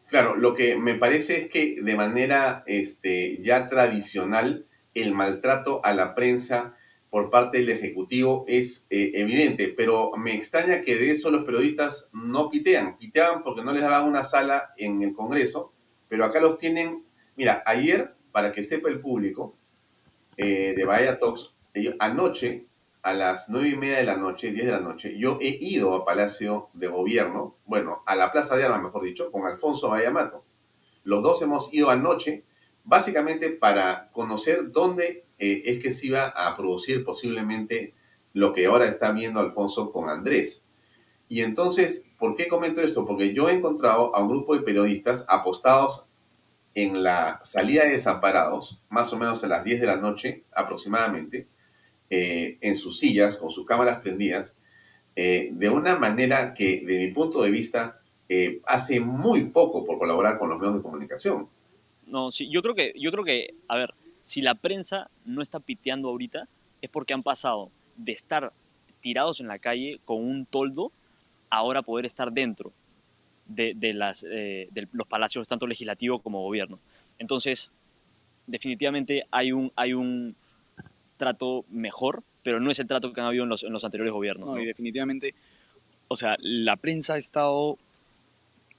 Claro, lo que me parece es que de manera este, ya tradicional el maltrato a la prensa por parte del Ejecutivo es eh, evidente, pero me extraña que de eso los periodistas no pitean. Piteaban porque no les daban una sala en el Congreso, pero acá los tienen. Mira, ayer, para que sepa el público eh, de Bahía Talks, anoche a las nueve y media de la noche, 10 de la noche, yo he ido a Palacio de Gobierno, bueno, a la Plaza de Armas, mejor dicho, con Alfonso Vallamato. Los dos hemos ido anoche, básicamente para conocer dónde eh, es que se iba a producir posiblemente lo que ahora está viendo Alfonso con Andrés. Y entonces, ¿por qué comento esto? Porque yo he encontrado a un grupo de periodistas apostados en la salida de desamparados, más o menos a las 10 de la noche aproximadamente, eh, en sus sillas, con sus cámaras prendidas, eh, de una manera que, de mi punto de vista, eh, hace muy poco por colaborar con los medios de comunicación. No, sí, yo creo que, yo creo que, a ver, si la prensa no está piteando ahorita, es porque han pasado de estar tirados en la calle con un toldo, ahora poder estar dentro de, de las, de los palacios, tanto legislativo como gobierno. Entonces, definitivamente hay un, hay un, trato mejor, pero no es el trato que han habido en los, en los anteriores gobiernos. No, y definitivamente, o sea, la prensa ha estado,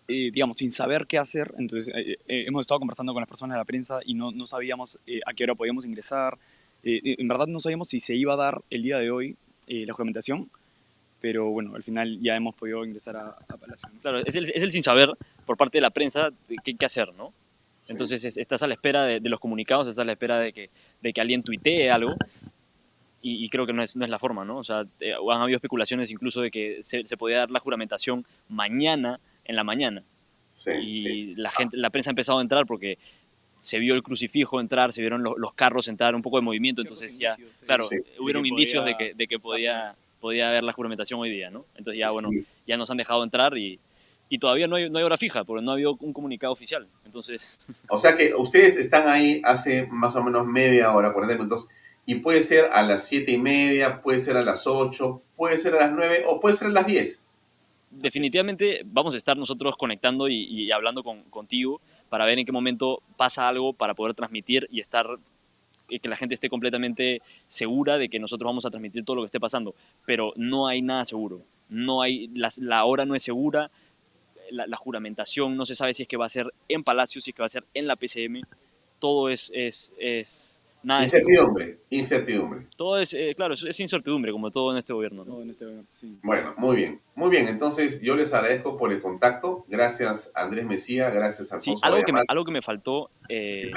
eh, digamos, sin saber qué hacer. Entonces, eh, eh, hemos estado conversando con las personas de la prensa y no, no sabíamos a qué hora podíamos ingresar. en verdad no sabíamos si se iba a dar el día de hoy la juramentación, pero bueno, al final ya hemos podido ingresar a, Palacio. Claro, es el, es el, sin saber por parte de la prensa qué, qué hacer, ¿no? Entonces estás a la espera de, los comunicados, estás a la espera de que, de que alguien tuitee algo y, creo que no es, no es la forma, ¿no? O sea, eh, han habido especulaciones incluso de que se, se podía dar la juramentación mañana en la mañana. Sí, y la gente, la prensa ha empezado a entrar porque se vio el crucifijo entrar, se vieron los, carros entrar, un poco de movimiento, entonces ya, claro, hubieron indicios de que, de que podía, podía haber la juramentación hoy día, ¿no? Entonces ya, bueno, ya nos han dejado entrar y, y todavía no hay, no hay hora fija, porque no ha habido un comunicado oficial. Entonces... O sea que ustedes están ahí hace más o menos media hora, 40 minutos, y puede ser a las 7 y media, puede ser a las 8, puede ser a las 9 o puede ser a las 10. Definitivamente vamos a estar nosotros conectando y, hablando con, contigo para ver en qué momento pasa algo para poder transmitir y estar que la gente esté completamente segura de que nosotros vamos a transmitir todo lo que esté pasando. Pero no hay nada seguro. No hay, la hora no es segura, la, juramentación, no se sabe si es que va a ser en Palacio, si es que va a ser en la PCM, todo es, es, es nada. Incertidumbre, incertidumbre. Todo es, eh, claro, es, incertidumbre, como todo en este gobierno. Este bueno, muy bien, muy bien, entonces yo les agradezco por el contacto, gracias Andrés Mesía, gracias a Sí, algo que, me, algo que me faltó eh,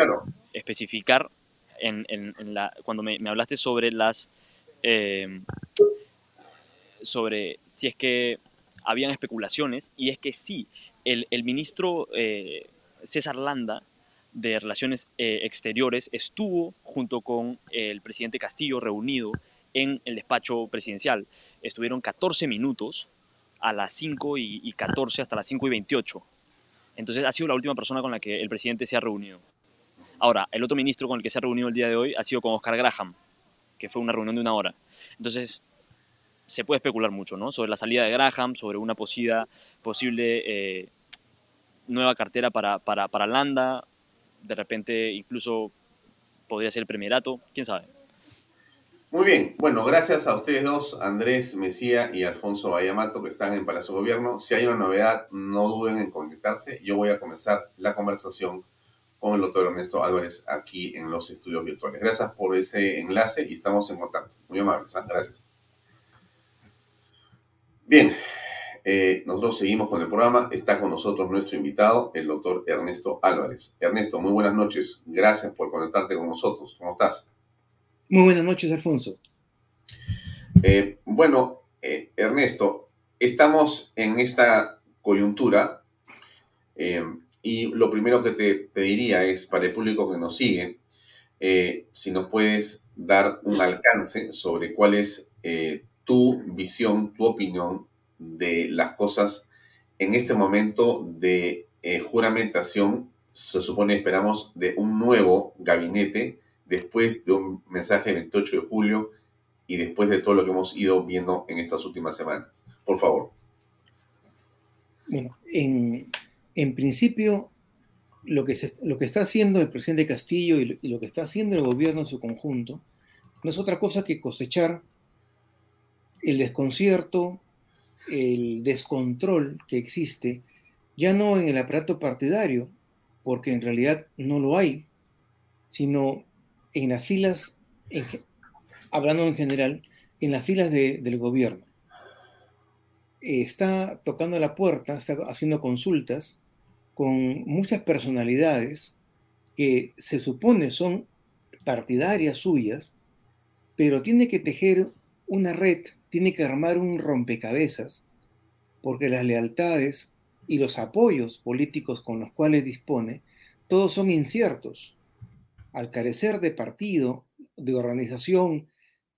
especificar en, en, la, cuando me, me hablaste sobre las... Eh, sobre si es que habían especulaciones, y es que sí, el, ministro eh, César Landa de Relaciones eh, Exteriores estuvo junto con el presidente Castillo reunido en el despacho presidencial. Estuvieron 14 minutos a las 5 y, 14 hasta las 5 y 28. Entonces ha sido la última persona con la que el presidente se ha reunido. Ahora, el otro ministro con el que se ha reunido el día de hoy ha sido con Oscar Graham, que fue una reunión de una hora. Entonces, se puede especular mucho, ¿no? Sobre la salida de Graham, sobre una posible, posible eh, nueva cartera para, para, para Landa, de repente incluso podría ser el premierato, quién sabe. Muy bien, bueno, gracias a ustedes dos, Andrés Mesía y Alfonso Bayamato, que están en Palacio Gobierno. Si hay una novedad, no duden en conectarse. Yo voy a comenzar la conversación con el doctor Ernesto Álvarez aquí en los estudios virtuales. Gracias por ese enlace y estamos en contacto. Muy amables, ¿eh? gracias. Bien, eh, nosotros seguimos con el programa. Está con nosotros nuestro invitado, el doctor Ernesto Álvarez. Ernesto, muy buenas noches. Gracias por conectarte con nosotros. ¿Cómo estás? Muy buenas noches, Alfonso. Eh, bueno, eh, Ernesto, estamos en esta coyuntura y lo primero que te pediría es, para el público que nos sigue, si nos puedes dar un alcance sobre cuál es tu visión, tu opinión de las cosas en este momento de juramentación, se supone esperamos de un nuevo gabinete después de un mensaje del 28 de julio y después de todo lo que hemos ido viendo en estas últimas semanas. Por favor. Bueno, en, principio, lo que, lo que está haciendo el presidente Castillo y lo, que está haciendo el gobierno en su conjunto no es otra cosa que cosechar el desconcierto, el descontrol que existe, ya no en el aparato partidario, porque en realidad no lo hay, sino en las filas, hablando en general, en las filas del gobierno. está tocando la puerta, está haciendo consultas con muchas personalidades que se supone son partidarias suyas, pero tiene que tejer una red, tiene que armar un rompecabezas, porque las lealtades y los apoyos políticos con los cuales dispone, todos son inciertos. Al carecer de partido, de organización,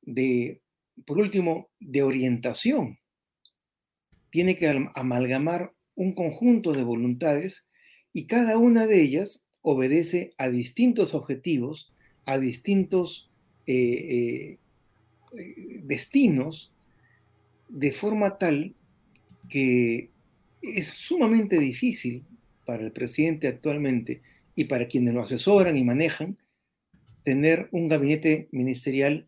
de, por último, de orientación, tiene que amalgamar un conjunto de voluntades y cada una de ellas obedece a distintos objetivos, a distintos eh, eh, destinos, de forma tal que es sumamente difícil para el presidente actualmente y para quienes lo asesoran y manejan tener un gabinete ministerial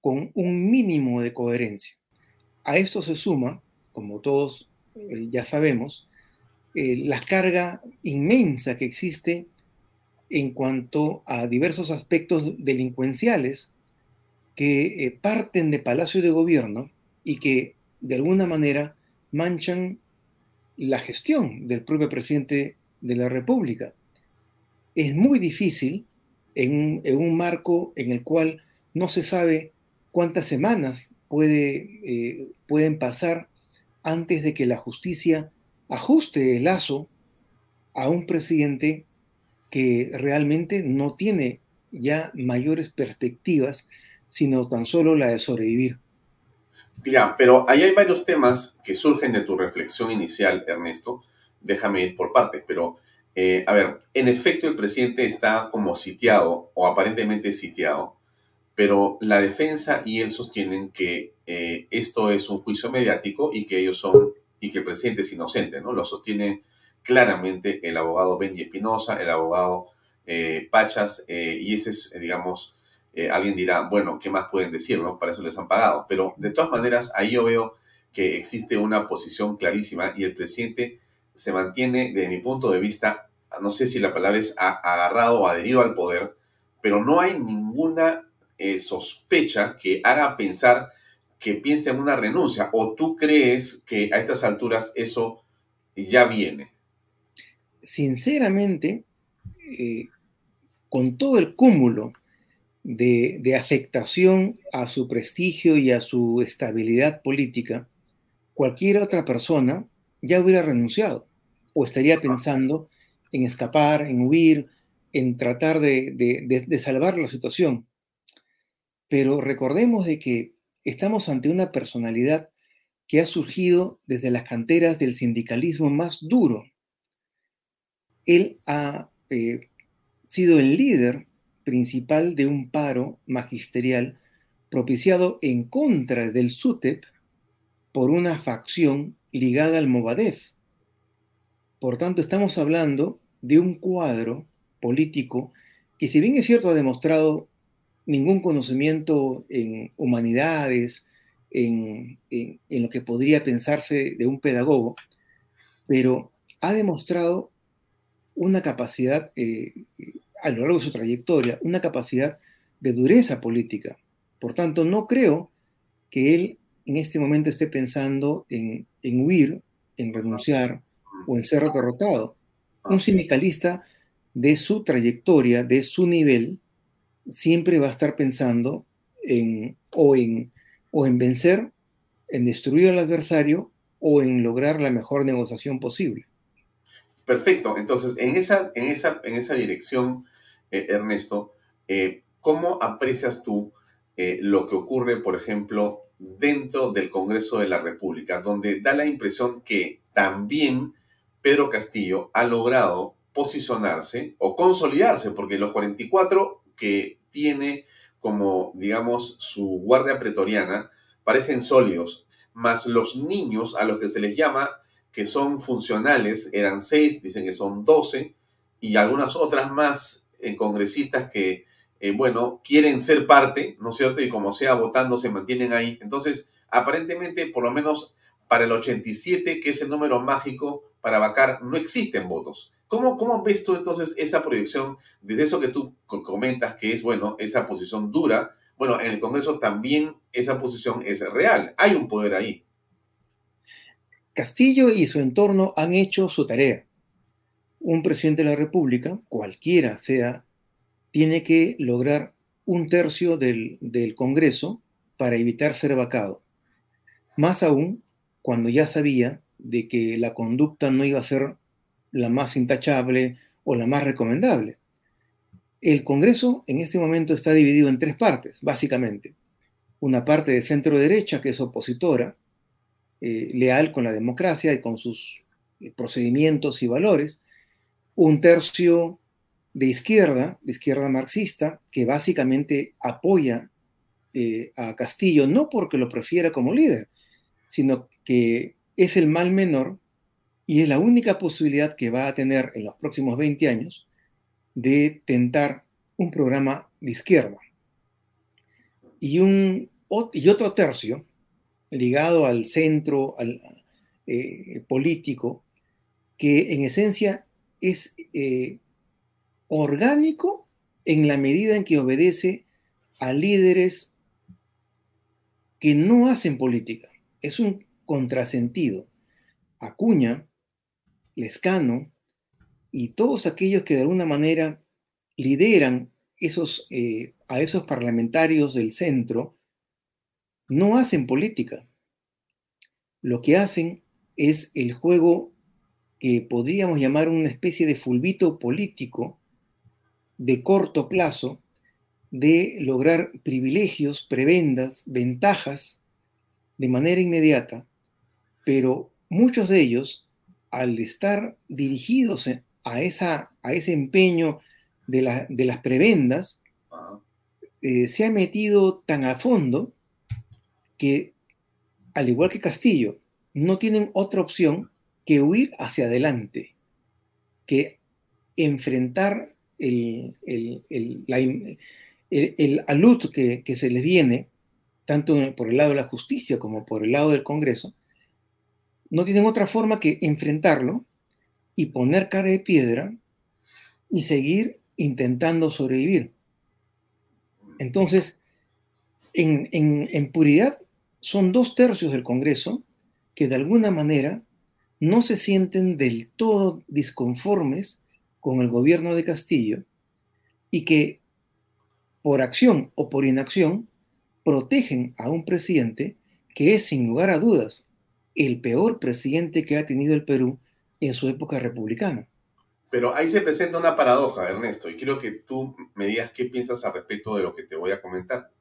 con un mínimo de coherencia. A esto se suma, como todos eh, ya sabemos, eh, la carga inmensa que existe en cuanto a diversos aspectos delincuenciales que eh, parten de Palacio de Gobierno y que de alguna manera manchan la gestión del propio presidente de la República. Es muy difícil en un, marco en el cual no se sabe cuántas semanas eh, pueden pasar antes de que la justicia ajuste el lazo a un presidente que realmente no tiene ya mayores perspectivas, sino tan solo la de sobrevivir. Pero ahí hay varios temas que surgen de tu reflexión inicial, Ernesto. Déjame ir por partes, pero eh, a ver, en efecto el presidente está como sitiado o aparentemente sitiado, pero la defensa y él sostienen que eh, esto es un juicio mediático y que ellos son y que el presidente es inocente, ¿no? Lo sostiene claramente el abogado Benji Espinosa, el abogado eh, Pachas, y ese es, digamos, alguien dirá, bueno, ¿qué más pueden decir, no? Para eso les han pagado. Pero de todas maneras, ahí yo veo que existe una posición clarísima y el presidente se mantiene, desde mi punto de vista, no sé si la palabra es agarrado o adherido al poder, pero no hay ninguna eh, sospecha que haga pensar que piense en una renuncia. ¿O tú crees que a estas alturas eso ya viene? Sinceramente, eh, con todo el cúmulo de, de, afectación a su prestigio y a su estabilidad política, cualquier otra persona ya hubiera renunciado o estaría pensando en escapar, en huir, en tratar de, salvar la situación. Pero recordemos de que estamos ante una personalidad que ha surgido desde las canteras del sindicalismo más duro. Él ha eh, sido el líder principal de un paro magisterial propiciado en contra del SUTEP por una facción ligada al Movadef, por tanto, estamos hablando de un cuadro político que si bien es cierto ha demostrado ningún conocimiento en humanidades, en, lo que podría pensarse de un pedagogo, pero ha demostrado una capacidad, eh, a lo largo de su trayectoria, una capacidad de dureza política. Por tanto, no creo que él en este momento esté pensando en huir, en renunciar, o en ser derrotado. Un sindicalista de su trayectoria, de su nivel, siempre va a estar pensando en o en, o en vencer, en destruir al adversario o en lograr la mejor negociación posible. Perfecto. Entonces, en esa, en esa, en esa dirección, eh, Ernesto, eh, ¿cómo aprecias tú eh, lo que ocurre, por ejemplo, dentro del Congreso de la República, donde da la impresión que también Pedro Castillo ha logrado posicionarse o consolidarse, porque los 44 que tiene como, digamos, su guardia pretoriana parecen sólidos, más los niños a los que se les llama que son funcionales, eran seis, dicen que son doce, y algunas otras más en eh, congresistas que, eh, bueno, quieren ser parte, ¿no es cierto? Y como sea votando, se mantienen ahí. Entonces, aparentemente, por lo menos para el 87, que es el número mágico para vacar, no existen votos. ¿Cómo, ¿Cómo ves tú entonces esa proyección desde eso que tú comentas que es, bueno, esa posición dura? Bueno, en el Congreso también esa posición es real. Hay un poder ahí. Castillo y su entorno han hecho su tarea. Un presidente de la República, cualquiera sea, tiene que lograr un tercio del, Congreso para evitar ser vacado. Más aún cuando ya sabía de que la conducta no iba a ser la más intachable o la más recomendable. El Congreso en este momento está dividido en tres partes, básicamente. Una parte de centro derecha, que es opositora, eh, leal con la democracia y con sus eh, procedimientos y valores, un tercio de izquierda, de izquierda marxista, que básicamente apoya eh, a Castillo, no porque lo prefiera como líder, sino que es el mal menor y es la única posibilidad que va a tener en los próximos 20 años de tentar un programa de izquierda. Y, un, y otro tercio, ligado al centro eh, político, que en esencia es eh, orgánico en la medida en que obedece a líderes que no hacen política. Es un contrasentido. Acuña, Lescano y todos aquellos que de alguna manera lideran eh, a esos parlamentarios del centro no hacen política. Lo que hacen es el juego que podríamos llamar una especie de fulbito político de corto plazo de lograr privilegios, prebendas, ventajas de manera inmediata, pero muchos de ellos, al estar dirigidos a, esa, a ese empeño de, las prebendas, eh, se ha metido tan a fondo que, al igual que Castillo, no tienen otra opción que huir hacia adelante, que enfrentar el, el, alud que, que, se les viene, tanto por el lado de la justicia como por el lado del Congreso, no tienen otra forma que enfrentarlo y poner cara de piedra y seguir intentando sobrevivir. Entonces, en, en, en puridad, son dos tercios del Congreso que de alguna manera no se sienten del todo disconformes con el gobierno de Castillo y que por acción o por inacción protegen a un presidente que es sin lugar a dudas el peor presidente que ha tenido el Perú en su época republicana. Pero ahí se presenta una paradoja, Ernesto, y quiero que tú me digas qué piensas al respecto de lo que te voy a comentar.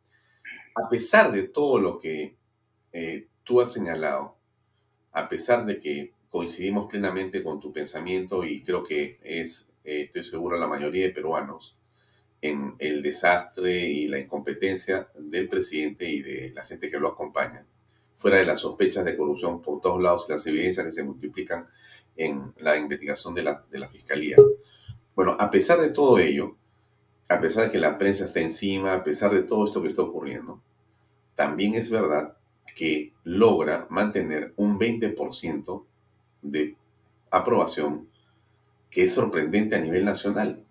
A pesar de todo lo que eh, tú has señalado, a pesar de que coincidimos plenamente con tu pensamiento y creo que es, eh, estoy seguro, la mayoría de peruanos en el desastre y la incompetencia del presidente y de la gente que lo acompaña, fuera de las sospechas de corrupción por todos lados y las evidencias que se multiplican en la investigación de la, de la fiscalía. Bueno, a pesar de todo ello, a pesar de que la prensa está encima, a pesar de todo esto que está ocurriendo, también es verdad que logra mantener un 20% de aprobación que es sorprendente a nivel nacional,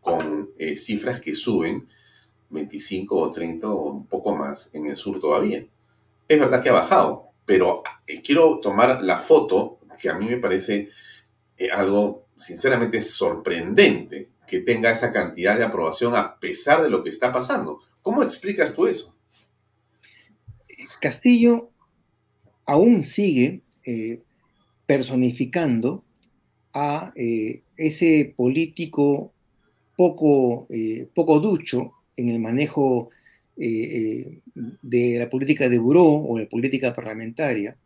con eh, cifras que suben 25 o 30 o un poco más en el sur todavía. Es verdad que ha bajado, pero eh, quiero tomar la foto que a mí me parece eh, algo sinceramente sorprendente que tenga esa cantidad de aprobación a pesar de lo que está pasando. ¿Cómo explicas tú eso? Castillo aún sigue eh, personificando a eh, ese político poco, eh, poco ducho en el manejo de la política de buró o la política parlamentaria,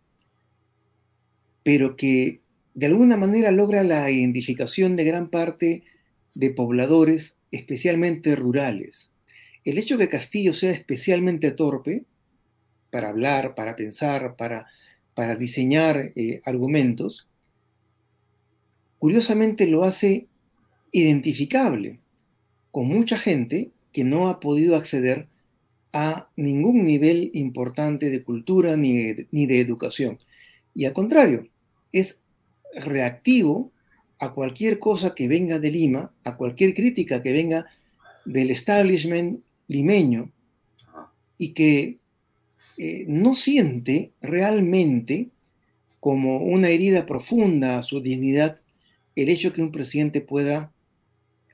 pero que de alguna manera logra la identificación de gran parte de pobladores, especialmente rurales. El hecho de que Castillo sea especialmente torpe para hablar, para pensar, para, para diseñar argumentos, curiosamente lo hace identificable con mucha gente que no ha podido acceder a ningún nivel importante de cultura ni de, ni de educación. Y al contrario, es reactivo a cualquier cosa que venga de Lima, a cualquier crítica que venga del establishment limeño y que eh, no siente realmente como una herida profunda a su dignidad el hecho que un presidente pueda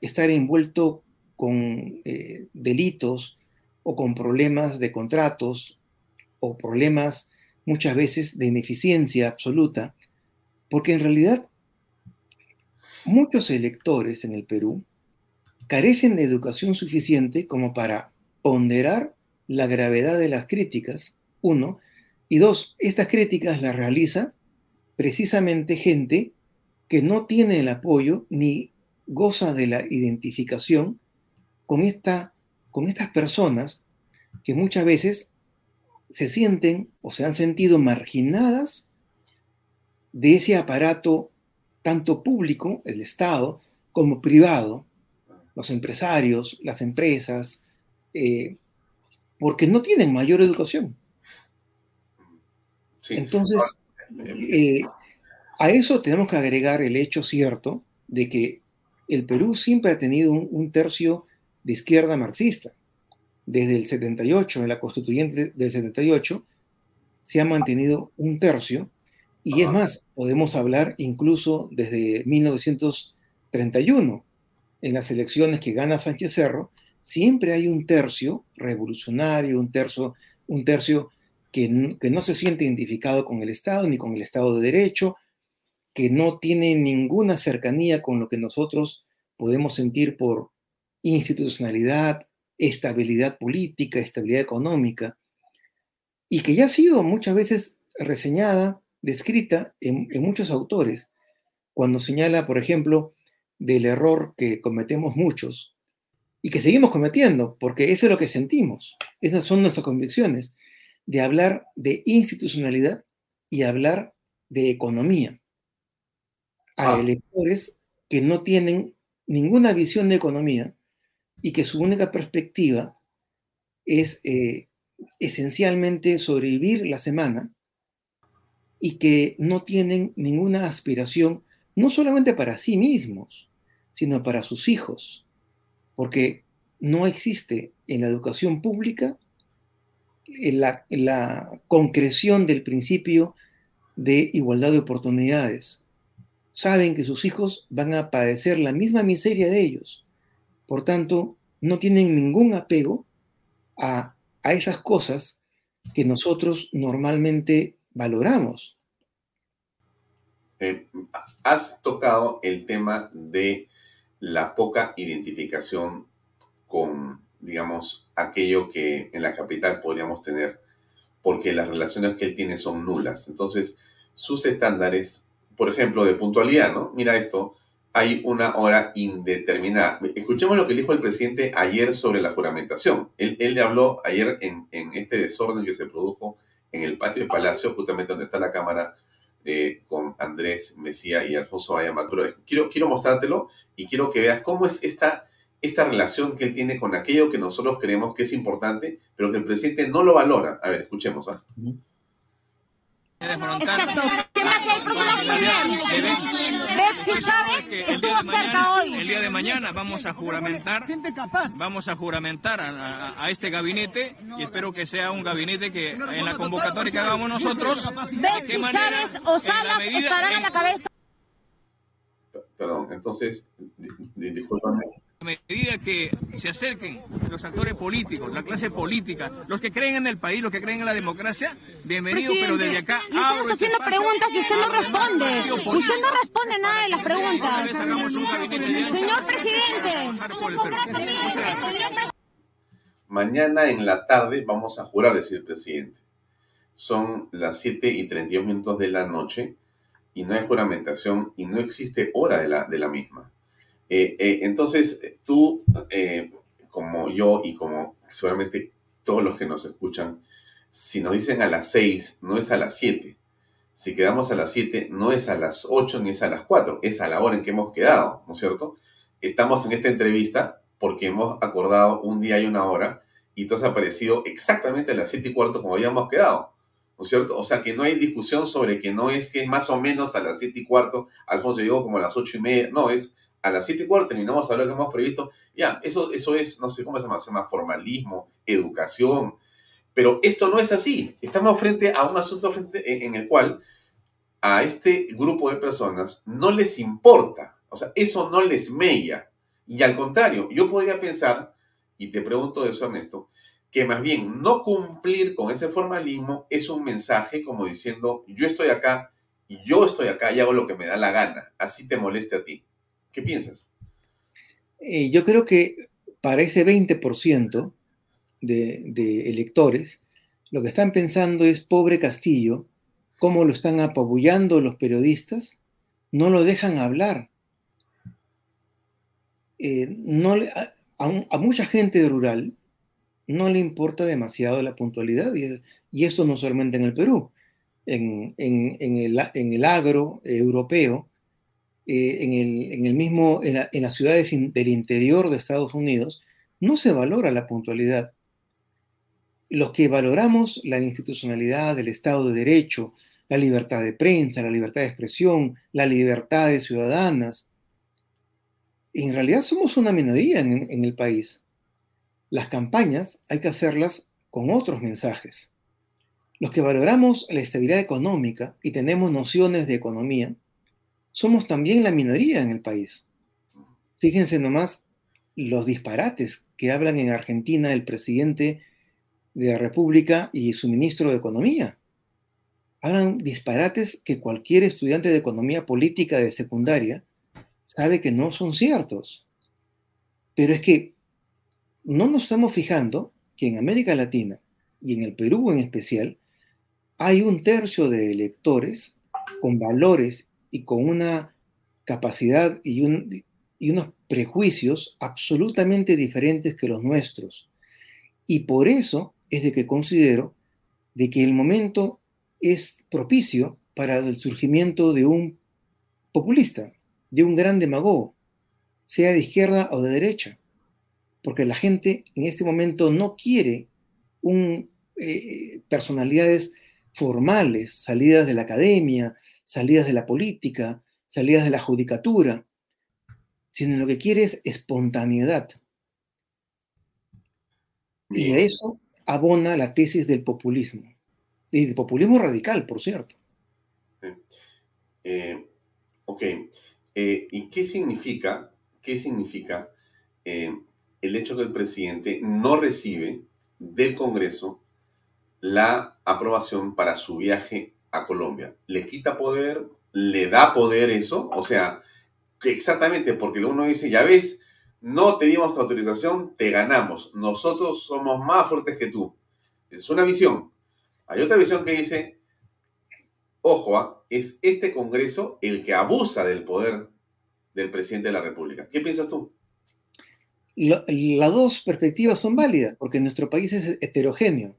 estar envuelto con eh, delitos o con problemas de contratos o problemas muchas veces de ineficiencia absoluta, porque en realidad muchos electores en el Perú carecen de educación suficiente como para ponderar la gravedad de las críticas, uno, y dos, estas críticas las realiza precisamente gente que no tiene el apoyo ni goza de la identificación con, esta, con estas personas que muchas veces se sienten o se han sentido marginadas de ese aparato tanto público, el Estado, como privado, los empresarios, las empresas, eh, porque no tienen mayor educación. Entonces, eh, a eso tenemos que agregar el hecho cierto de que el Perú siempre ha tenido un, tercio de izquierda marxista. Desde el 78, en la constituyente del 78, se ha mantenido un tercio. Y es más, podemos hablar incluso desde 1931, en las elecciones que gana Sánchez Cerro, siempre hay un tercio revolucionario, un tercio, un tercio que, que no se siente identificado con el Estado ni con el Estado de Derecho, que no tiene ninguna cercanía con lo que nosotros podemos sentir por institucionalidad, estabilidad política, estabilidad económica, y que ya ha sido muchas veces reseñada, descrita en, muchos autores, cuando señala, por ejemplo, del error que cometemos muchos y que seguimos cometiendo, porque eso es lo que sentimos, esas son nuestras convicciones, de hablar de institucionalidad y hablar de economía a ah. electores que no tienen ninguna visión de economía y que su única perspectiva es eh, esencialmente sobrevivir la semana y que no tienen ninguna aspiración, no solamente para sí mismos, sino para sus hijos, porque no existe en la educación pública la, concreción del principio de igualdad de oportunidades saben que sus hijos van a padecer la misma miseria de ellos. Por tanto, no tienen ningún apego a, esas cosas que nosotros normalmente valoramos. Eh, has tocado el tema de la poca identificación con, digamos, aquello que en la capital podríamos tener, porque las relaciones que él tiene son nulas. Entonces, sus estándares por ejemplo, de puntualidad, ¿no? Mira esto, hay una hora indeterminada. Escuchemos lo que dijo el presidente ayer sobre la juramentación. Él, le habló ayer en, este desorden que se produjo en el patio del Palacio, justamente donde está la cámara eh, con Andrés Mesía y Alfonso Ayamaturo. Quiero, quiero mostrártelo y quiero que veas cómo es esta, esta relación que él tiene con aquello que nosotros creemos que es importante, pero que el presidente no lo valora. A ver, escuchemos. ¿ah? Exacto. ¿Qué más hay? Betsy Chávez estuvo cerca hoy. El día de mañana vamos a juramentar, vamos a juramentar a, este gabinete y espero que sea un gabinete que en la convocatoria que hagamos nosotros, Betsy Chávez o Salas estarán a la cabeza. Perdón, entonces, discúlpame. Medida que se acerquen los actores políticos, la clase política, los que creen en el país, los que creen en la democracia, bienvenidos, pero desde acá le estamos abro este haciendo preguntas y usted no responde. Usted no responde nada de las preguntas. Señor presidente. Mañana en la tarde vamos a jurar, decir el presidente. Son las 7 y 32 minutos de la noche y no hay juramentación y no existe hora de la, de la misma. Eh, eh, entonces, tú, eh, como yo y como seguramente todos los que nos escuchan, si nos dicen a las 6, no es a las 7. Si quedamos a las 7, no es a las 8 ni es a las 4, es a la hora en que hemos quedado, ¿no es cierto? Estamos en esta entrevista porque hemos acordado un día y una hora y tú has aparecido exactamente a las 7 y cuarto como habíamos quedado, ¿no es cierto? O sea que no hay discusión sobre que no es que es más o menos a las 7 y cuarto, Alfonso llegó como a las 8 y media, no, es a las 7 y cuarto, terminamos a lo que hemos previsto, ya, eso, eso es, no sé cómo se llama, se llama formalismo, educación, pero esto no es así, estamos frente a un asunto frente, en, en el cual a este grupo de personas no les importa, o sea, eso no les mella, y al contrario, yo podría pensar, y te pregunto eso, Ernesto, que más bien no cumplir con ese formalismo es un mensaje como diciendo, yo estoy acá, yo estoy acá y hago lo que me da la gana, así te moleste a ti. ¿Qué piensas? Eh, yo creo que para ese 20% de, de electores, lo que están pensando es, pobre Castillo, cómo lo están apabullando los periodistas, no lo dejan hablar. Eh, no a, mucha gente rural no le importa demasiado la puntualidad y, esto no solamente en el Perú, en el agro europeo, eh, en, el, el mismo, en, la- en las ciudades del interior de Estados Unidos, no se valora la puntualidad. Los que valoramos la institucionalidad del Estado de Derecho, la libertad de prensa, la libertad de expresión, la libertad de ciudadanas, en realidad somos una minoría en, en el país. Las campañas hay que hacerlas con otros mensajes. Los que valoramos la estabilidad económica y tenemos nociones de economía, somos también la minoría en el país. Fíjense nomás los disparates que hablan en Argentina el presidente de la República y su ministro de Economía. Hablan disparates que cualquier estudiante de economía política de secundaria sabe que no son ciertos. Pero es que no nos estamos fijando que en América Latina y en el Perú en especial hay un tercio de electores con valores y con una capacidad y, un- y unos prejuicios absolutamente diferentes que los nuestros. Y por eso es de que considero de que el momento es propicio para el surgimiento de un populista, de un gran demagogo, sea de izquierda o de derecha. Porque la gente en este momento no quiere un, eh, personalidades formales, salidas de la academia, salidas de la política, salidas de la judicatura, sino lo que quiere es espontaneidad. Y a eso abona la tesis del populismo. Y del populismo radical, por cierto. Eh, ok. Eh, ¿Y qué significa, qué significa eh, el hecho que el presidente no recibe del Congreso la aprobación para su viaje a Colombia? ¿Le quita poder? ¿Le da poder eso? O sea, exactamente, porque uno dice, ya ves, no te dimos tu autorización, te ganamos. Nosotros somos más fuertes que tú. Es una visión. Hay otra visión que dice, ojo, ¿ah? es este Congreso el que abusa del poder del presidente de la República. ¿Qué piensas tú? Las dos perspectivas son válidas, porque nuestro país es heterogéneo.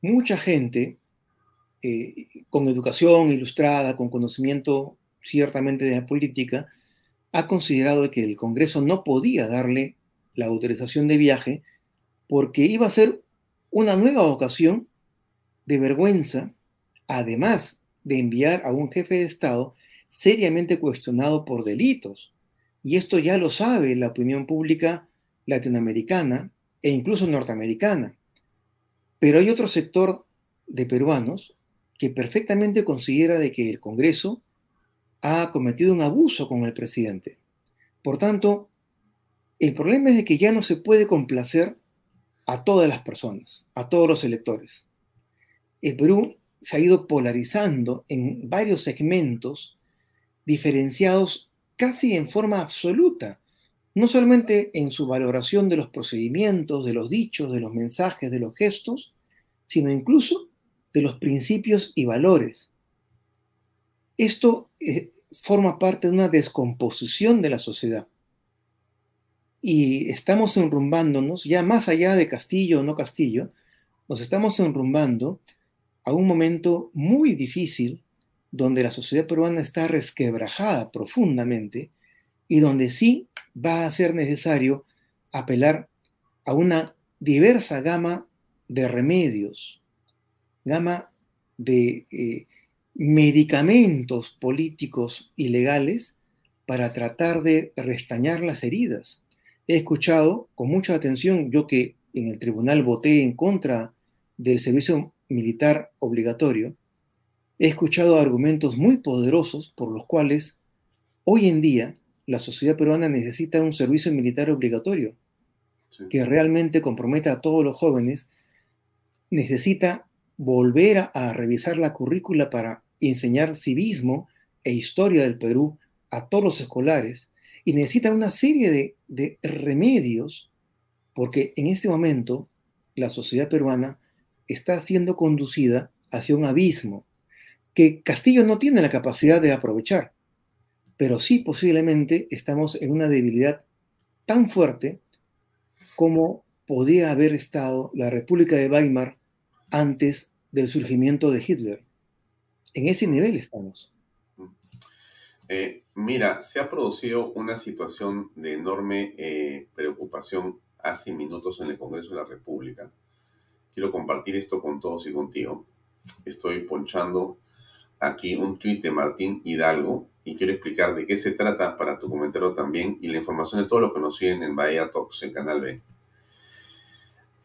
Mucha gente eh, con educación ilustrada, con conocimiento ciertamente de la política, ha considerado que el Congreso no podía darle la autorización de viaje porque iba a ser una nueva ocasión de vergüenza, además de enviar a un jefe de Estado seriamente cuestionado por delitos. Y esto ya lo sabe la opinión pública latinoamericana e incluso norteamericana. Pero hay otro sector de peruanos que perfectamente considera de que el Congreso ha cometido un abuso con el presidente. Por tanto, El problema es de que ya no se puede complacer a todas las personas, a todos los electores. El Perú se ha ido polarizando en varios segmentos diferenciados casi en forma absoluta, no solamente en su valoración de los procedimientos, de los dichos, de los mensajes, de los gestos, sino incluso de los principios y valores. Esto eh, forma parte de una descomposición de la sociedad. Y estamos enrumbándonos, ya más allá de Castillo o no Castillo, nos estamos enrumbando a un momento muy difícil donde la sociedad peruana está resquebrajada profundamente y donde sí va a ser necesario apelar a una diversa gama de remedios, gama de eh, medicamentos políticos y legales para tratar de restañar las heridas. He escuchado con mucha atención, yo que en el tribunal voté en contra del servicio militar obligatorio, he escuchado argumentos muy poderosos por los cuales hoy en día la sociedad peruana necesita un servicio militar obligatorio que realmente comprometa a todos los jóvenes, necesita volver a, a, revisar la currícula para enseñar civismo e historia del Perú a todos los escolares y necesita una serie de, de remedios porque en este momento la sociedad peruana está siendo conducida hacia un abismo que Castillo no tiene la capacidad de aprovechar, pero sí posiblemente estamos en una debilidad tan fuerte como podía haber estado la República de Weimar antes del surgimiento de Hitler. En ese nivel estamos. Eh, mira, se ha producido una situación de enorme eh, preocupación hace minutos en el Congreso de la República. Quiero compartir esto con todos y contigo. Estoy ponchando aquí un tuit de Martín Hidalgo y quiero explicar de qué se trata para tu comentario también y la información de todos los que nos siguen en Bahía Talks en Canal B.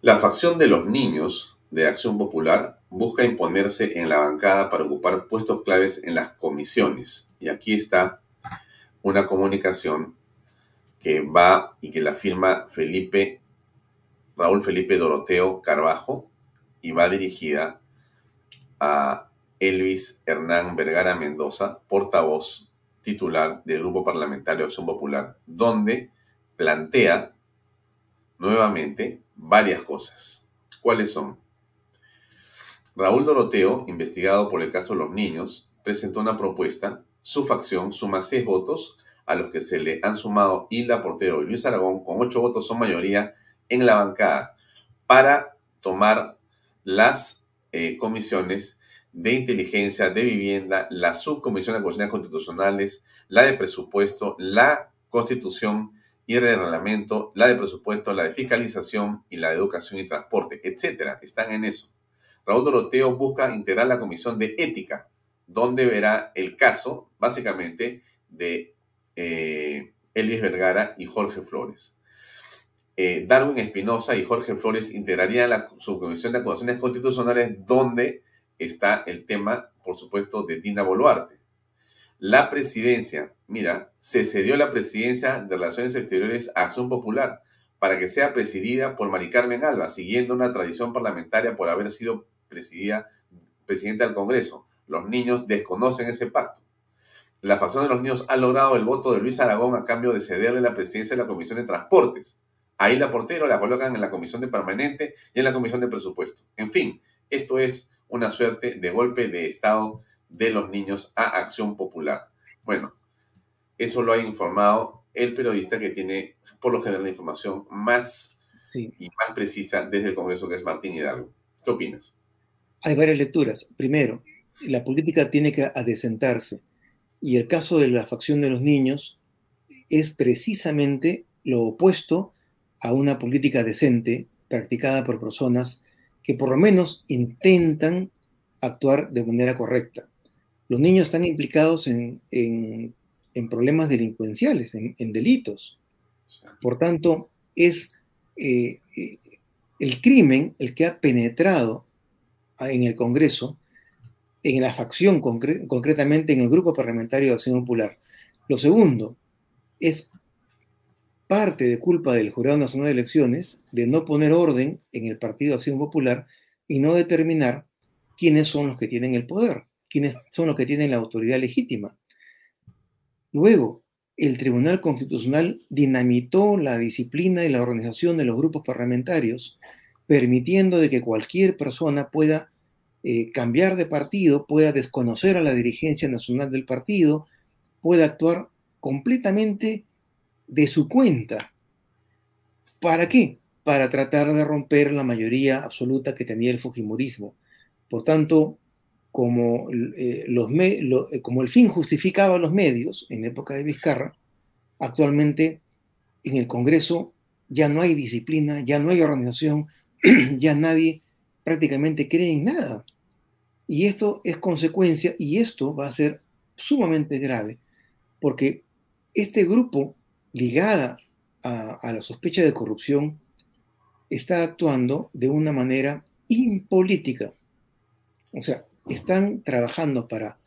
La facción de los niños de Acción Popular busca imponerse en la bancada para ocupar puestos claves en las comisiones. Y aquí está una comunicación que va y que la firma Felipe, Raúl Felipe Doroteo Carbajo y va dirigida a Elvis Hernán Vergara Mendoza, portavoz titular del Grupo Parlamentario Acción Popular, donde plantea nuevamente varias cosas. ¿Cuáles son? Raúl Doroteo, investigado por el caso de los niños, presentó una propuesta. Su facción suma seis votos, a los que se le han sumado Hilda Portero y Luis Aragón, con ocho votos son mayoría en la bancada, para tomar las eh, comisiones de inteligencia, de vivienda, la subcomisión de cuestiones constitucionales, la de presupuesto, la constitución y de reglamento, la de presupuesto, la de fiscalización y la de educación y transporte, etcétera. Están en eso. Raúl Doroteo busca integrar la comisión de ética, donde verá el caso, básicamente, de eh, Vergara y Jorge Flores. Eh, Darwin Espinosa y Jorge Flores integrarían la subcomisión de acusaciones constitucionales, donde está el tema, por supuesto, de Dina Boluarte. La presidencia, mira, se cedió la presidencia de Relaciones Exteriores a Acción Popular para que sea presidida por Mari Carmen Alba, siguiendo una tradición parlamentaria por haber sido presidida, presidenta del Congreso. Los niños desconocen ese pacto. La facción de los niños ha logrado el voto de Luis Aragón a cambio de cederle la presidencia de la Comisión de Transportes. Ahí la portero la colocan en la Comisión de Permanente y en la Comisión de Presupuesto. En fin, esto es una suerte de golpe de Estado de los niños a acción popular. Bueno, eso lo ha informado el periodista que tiene, por lo general, la información más y más precisa desde el Congreso, que es Martín Hidalgo. ¿Qué opinas? Hay varias lecturas. Primero, la política tiene que adecentarse. Y el caso de la facción de los niños es precisamente lo opuesto a una política decente practicada por personas que por lo menos intentan actuar de manera correcta. Los niños están implicados en, problemas delincuenciales, en, delitos. Por tanto, es eh, eh, el crimen el que ha penetrado en el Congreso, en la facción, concretamente en el Grupo Parlamentario de Acción Popular. Lo segundo es parte de culpa del Jurado Nacional de Elecciones de no poner orden en el Partido Acción Popular y no determinar quiénes son los que tienen el poder, quiénes son los que tienen la autoridad legítima. Luego, el Tribunal Constitucional dinamitó la disciplina y la organización de los grupos parlamentarios, permitiendo de que cualquier persona pueda eh, cambiar de partido, pueda desconocer a la dirigencia nacional del partido, pueda actuar completamente de su cuenta. ¿Para qué? Para tratar de romper la mayoría absoluta que tenía el Fujimorismo. Por tanto, como, eh, eh, como el fin justificaba los medios en época de Vizcarra, actualmente en el Congreso ya no hay disciplina, ya no hay organización, ya nadie prácticamente cree en nada. Y esto es consecuencia, y esto va a ser sumamente grave, porque este grupo ligada a, a la sospecha de corrupción está actuando de una manera impolítica. O sea, están trabajando para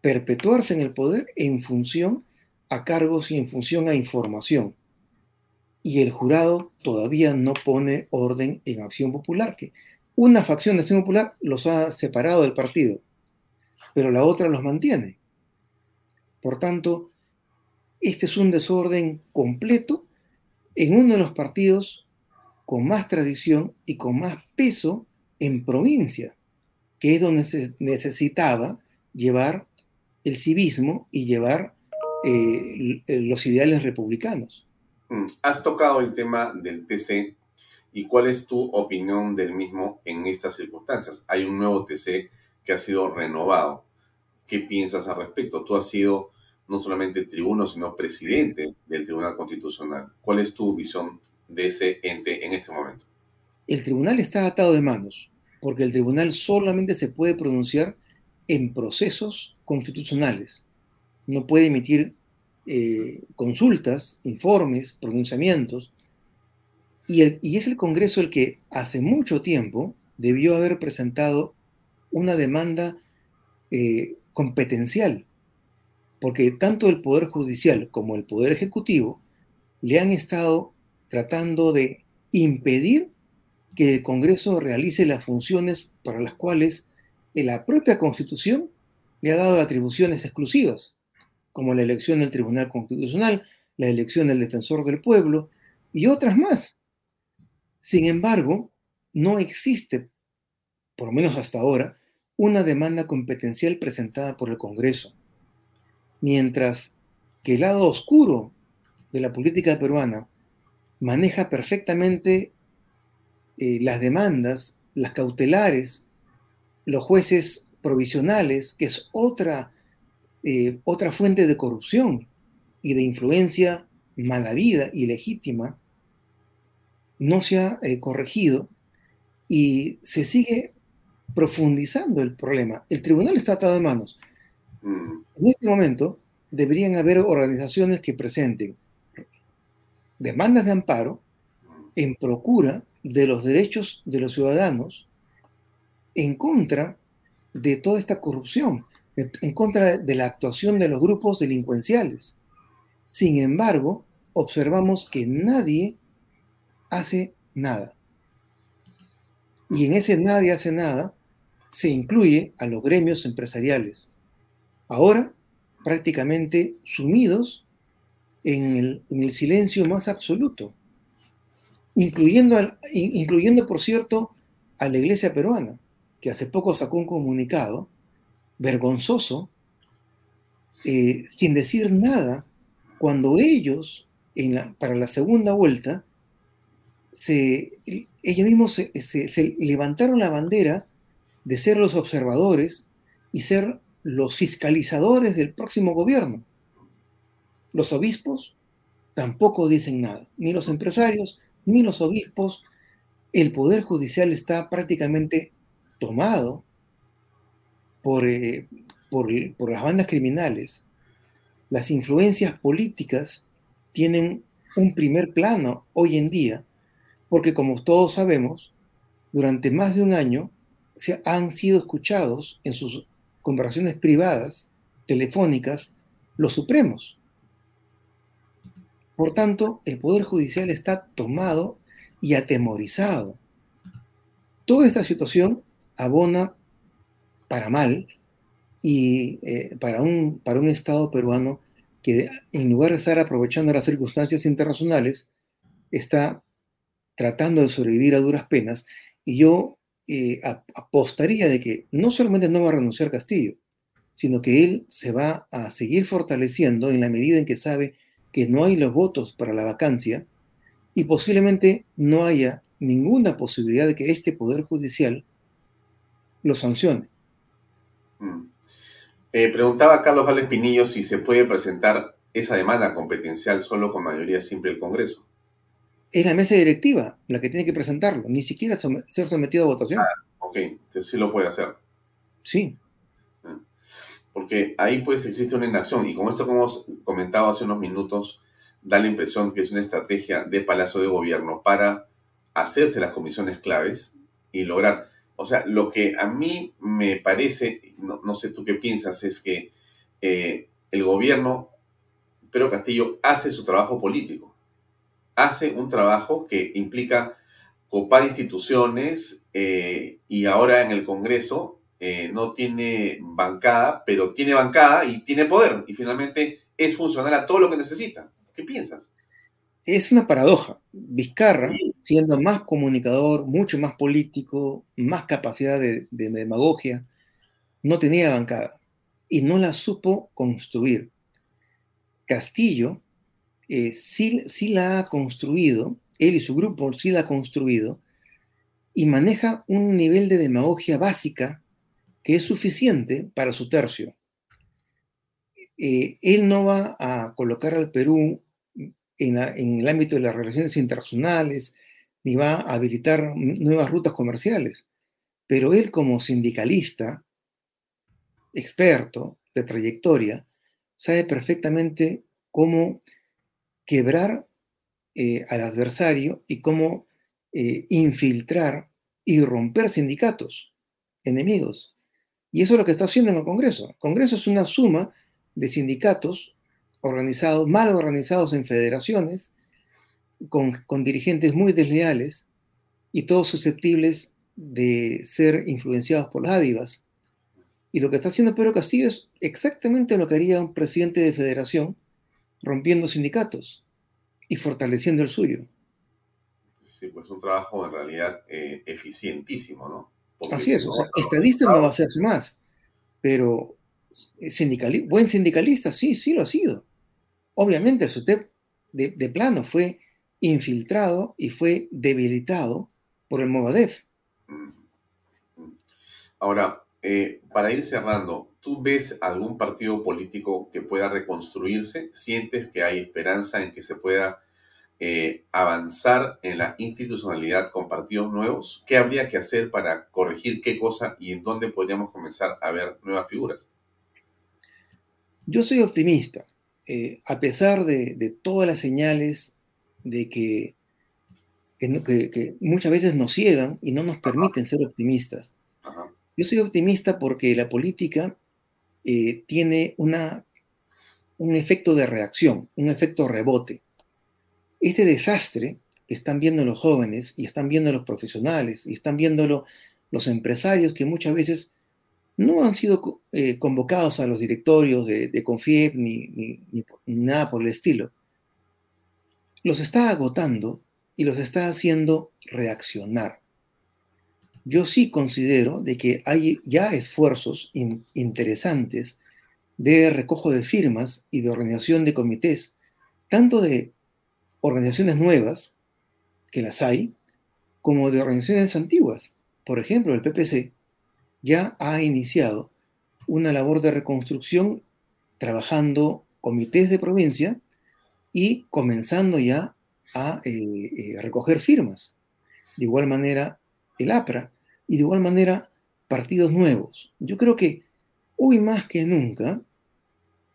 perpetuarse en el poder en función a cargos y en función a información. Y el jurado todavía no pone orden en Acción Popular, que una facción de Acción Popular los ha separado del partido, pero la otra los mantiene. Por tanto, este es un desorden completo en uno de los partidos con más tradición y con más peso en provincia que es donde se necesitaba llevar el civismo y llevar eh, los ideales republicanos. Mm, has tocado el tema del TC y cuál es tu opinión del mismo en estas circunstancias. Hay un nuevo TC que ha sido renovado. ¿Qué piensas al respecto? Tú has sido no solamente tribuno, sino presidente del Tribunal Constitucional. ¿Cuál es tu visión de ese ente en este momento? El tribunal está atado de manos porque el tribunal solamente se puede pronunciar en procesos constitucionales. No puede emitir eh, consultas, informes, pronunciamientos. Y, es el Congreso el que hace mucho tiempo debió haber presentado una demanda eh, competencial, porque tanto el Poder Judicial como el Poder Ejecutivo le han estado tratando de impedir que el Congreso realice las funciones para las cuales la propia Constitución le ha dado atribuciones exclusivas, como la elección del Tribunal Constitucional, la elección del Defensor del Pueblo y otras más. Sin embargo, no existe, por lo menos hasta ahora, una demanda competencial presentada por el Congreso, mientras que el lado oscuro de la política peruana maneja perfectamente eh, las demandas, las cautelares, los jueces provisionales, que es otra, eh, otra fuente de corrupción y de influencia malavida y legítima, no se ha eh, corregido y se sigue profundizando el problema. El tribunal está atado de manos. Mm. En este momento deberían haber organizaciones que presenten demandas de amparo en procura de los derechos de los ciudadanos en contra de toda esta corrupción, en contra de la actuación de los grupos delincuenciales. Sin embargo, observamos que nadie hace nada. Y en ese nadie hace nada se incluye a los gremios empresariales. Ahora, prácticamente sumidos en el, en el silencio más absoluto incluyendo, incluyendo, por cierto, a la iglesia peruana, que hace poco sacó un comunicado vergonzoso, eh, sin decir nada, cuando ellos, para la segunda vuelta, se, ellos mismos se levantaron la bandera de ser los observadores y ser los fiscalizadores del próximo gobierno. Los obispos tampoco dicen nada, ni los empresarios, ni los obispos, el poder judicial está prácticamente tomado por, eh, por, por las bandas criminales. Las influencias políticas tienen un primer plano hoy en día, porque como todos sabemos, durante más de un año se han sido escuchados en sus conversaciones privadas, telefónicas, los supremos. Por tanto, el Poder Judicial está tomado y atemorizado. Toda esta situación abona para mal y eh, para, un, para un Estado peruano que en lugar de estar aprovechando las circunstancias internacionales, está tratando de sobrevivir a duras penas. Y yo eh, apostaría de que no solamente no va a renunciar Castillo, sino que él se va a seguir fortaleciendo en la medida en que sabe que no hay los votos para la vacancia y posiblemente no haya ninguna posibilidad de que este Poder Judicial lo sancione. Mm. Eh, preguntaba Carlos Gales Pinillo si se puede presentar esa demanda competencial solo con mayoría simple del Congreso. Es la mesa directiva la que tiene que presentarlo, ni siquiera ser sometido a votación. Ah, ok, entonces sí lo puede hacer. Sí. Mm. Porque ahí pues existe una inacción y con esto que hemos comentado hace unos minutos, da la impresión que es una estrategia de Palacio de Gobierno para hacerse las comisiones claves y lograr o sea, lo que a mí me parece, no, sé tú qué piensas, es que eh, el gobierno, Pedro Castillo, hace su trabajo político. Hace un trabajo que implica copar instituciones eh, y ahora en el Congreso eh, no tiene bancada, pero tiene bancada y tiene poder y finalmente es funcional a todo lo que necesita. ¿Qué piensas? Es una paradoja. Vizcarra, siendo más comunicador, mucho más político, más capacidad de, demagogia, no tenía bancada y no la supo construir. Castillo eh, sí, sí, la ha construido, él y su grupo sí la ha construido, y maneja un nivel de demagogia básica que es suficiente para su tercio. Eh, él no va a colocar al Perú en, en, el ámbito de las relaciones internacionales, ni va a habilitar nuevas rutas comerciales. Pero él como sindicalista, experto de trayectoria, sabe perfectamente cómo quebrar eh, al adversario y cómo eh, infiltrar y romper sindicatos enemigos. Y eso es lo que está haciendo en el Congreso. El Congreso es una suma de sindicatos organizados, mal organizados en federaciones, con, dirigentes muy desleales y todos susceptibles de ser influenciados por las dádivas. Y lo que está haciendo Pedro Castillo es exactamente lo que haría un presidente de federación, rompiendo sindicatos y fortaleciendo el suyo. Sí, pues un trabajo en realidad eh, eficientísimo, ¿no? Así es, o sea, estadista no va a ser más, pero eh, buen sindicalista, sí, sí lo ha sido. Obviamente, usted de, de plano fue infiltrado y fue debilitado por el Movadef. Ahora, eh, para ir cerrando, ¿tú ves algún partido político que pueda reconstruirse? ¿Sientes que hay esperanza en que se pueda eh, avanzar en la institucionalidad con partidos nuevos? ¿Qué habría que hacer para corregir qué cosa y en dónde podríamos comenzar a ver nuevas figuras? Yo soy optimista. Eh, a pesar de, de, todas las señales de que, que, muchas veces nos ciegan y no nos permiten ser optimistas. Yo soy optimista porque la política eh, tiene una, un efecto de reacción, un efecto rebote. Este desastre que están viendo los jóvenes y están viendo los profesionales y están viendo los empresarios que muchas veces no han sido eh, convocados a los directorios de, de Confiep ni, ni, nada por el estilo los está agotando y los está haciendo reaccionar. Yo sí considero de que hay ya esfuerzos interesantes de recojo de firmas y de organización de comités, tanto de organizaciones nuevas, que las hay, como de organizaciones antiguas. Por ejemplo, el PPC ya ha iniciado una labor de reconstrucción trabajando comités de provincia y comenzando ya a eh, eh, recoger firmas. De igual manera, el APRA y de igual manera partidos nuevos. Yo creo que hoy más que nunca,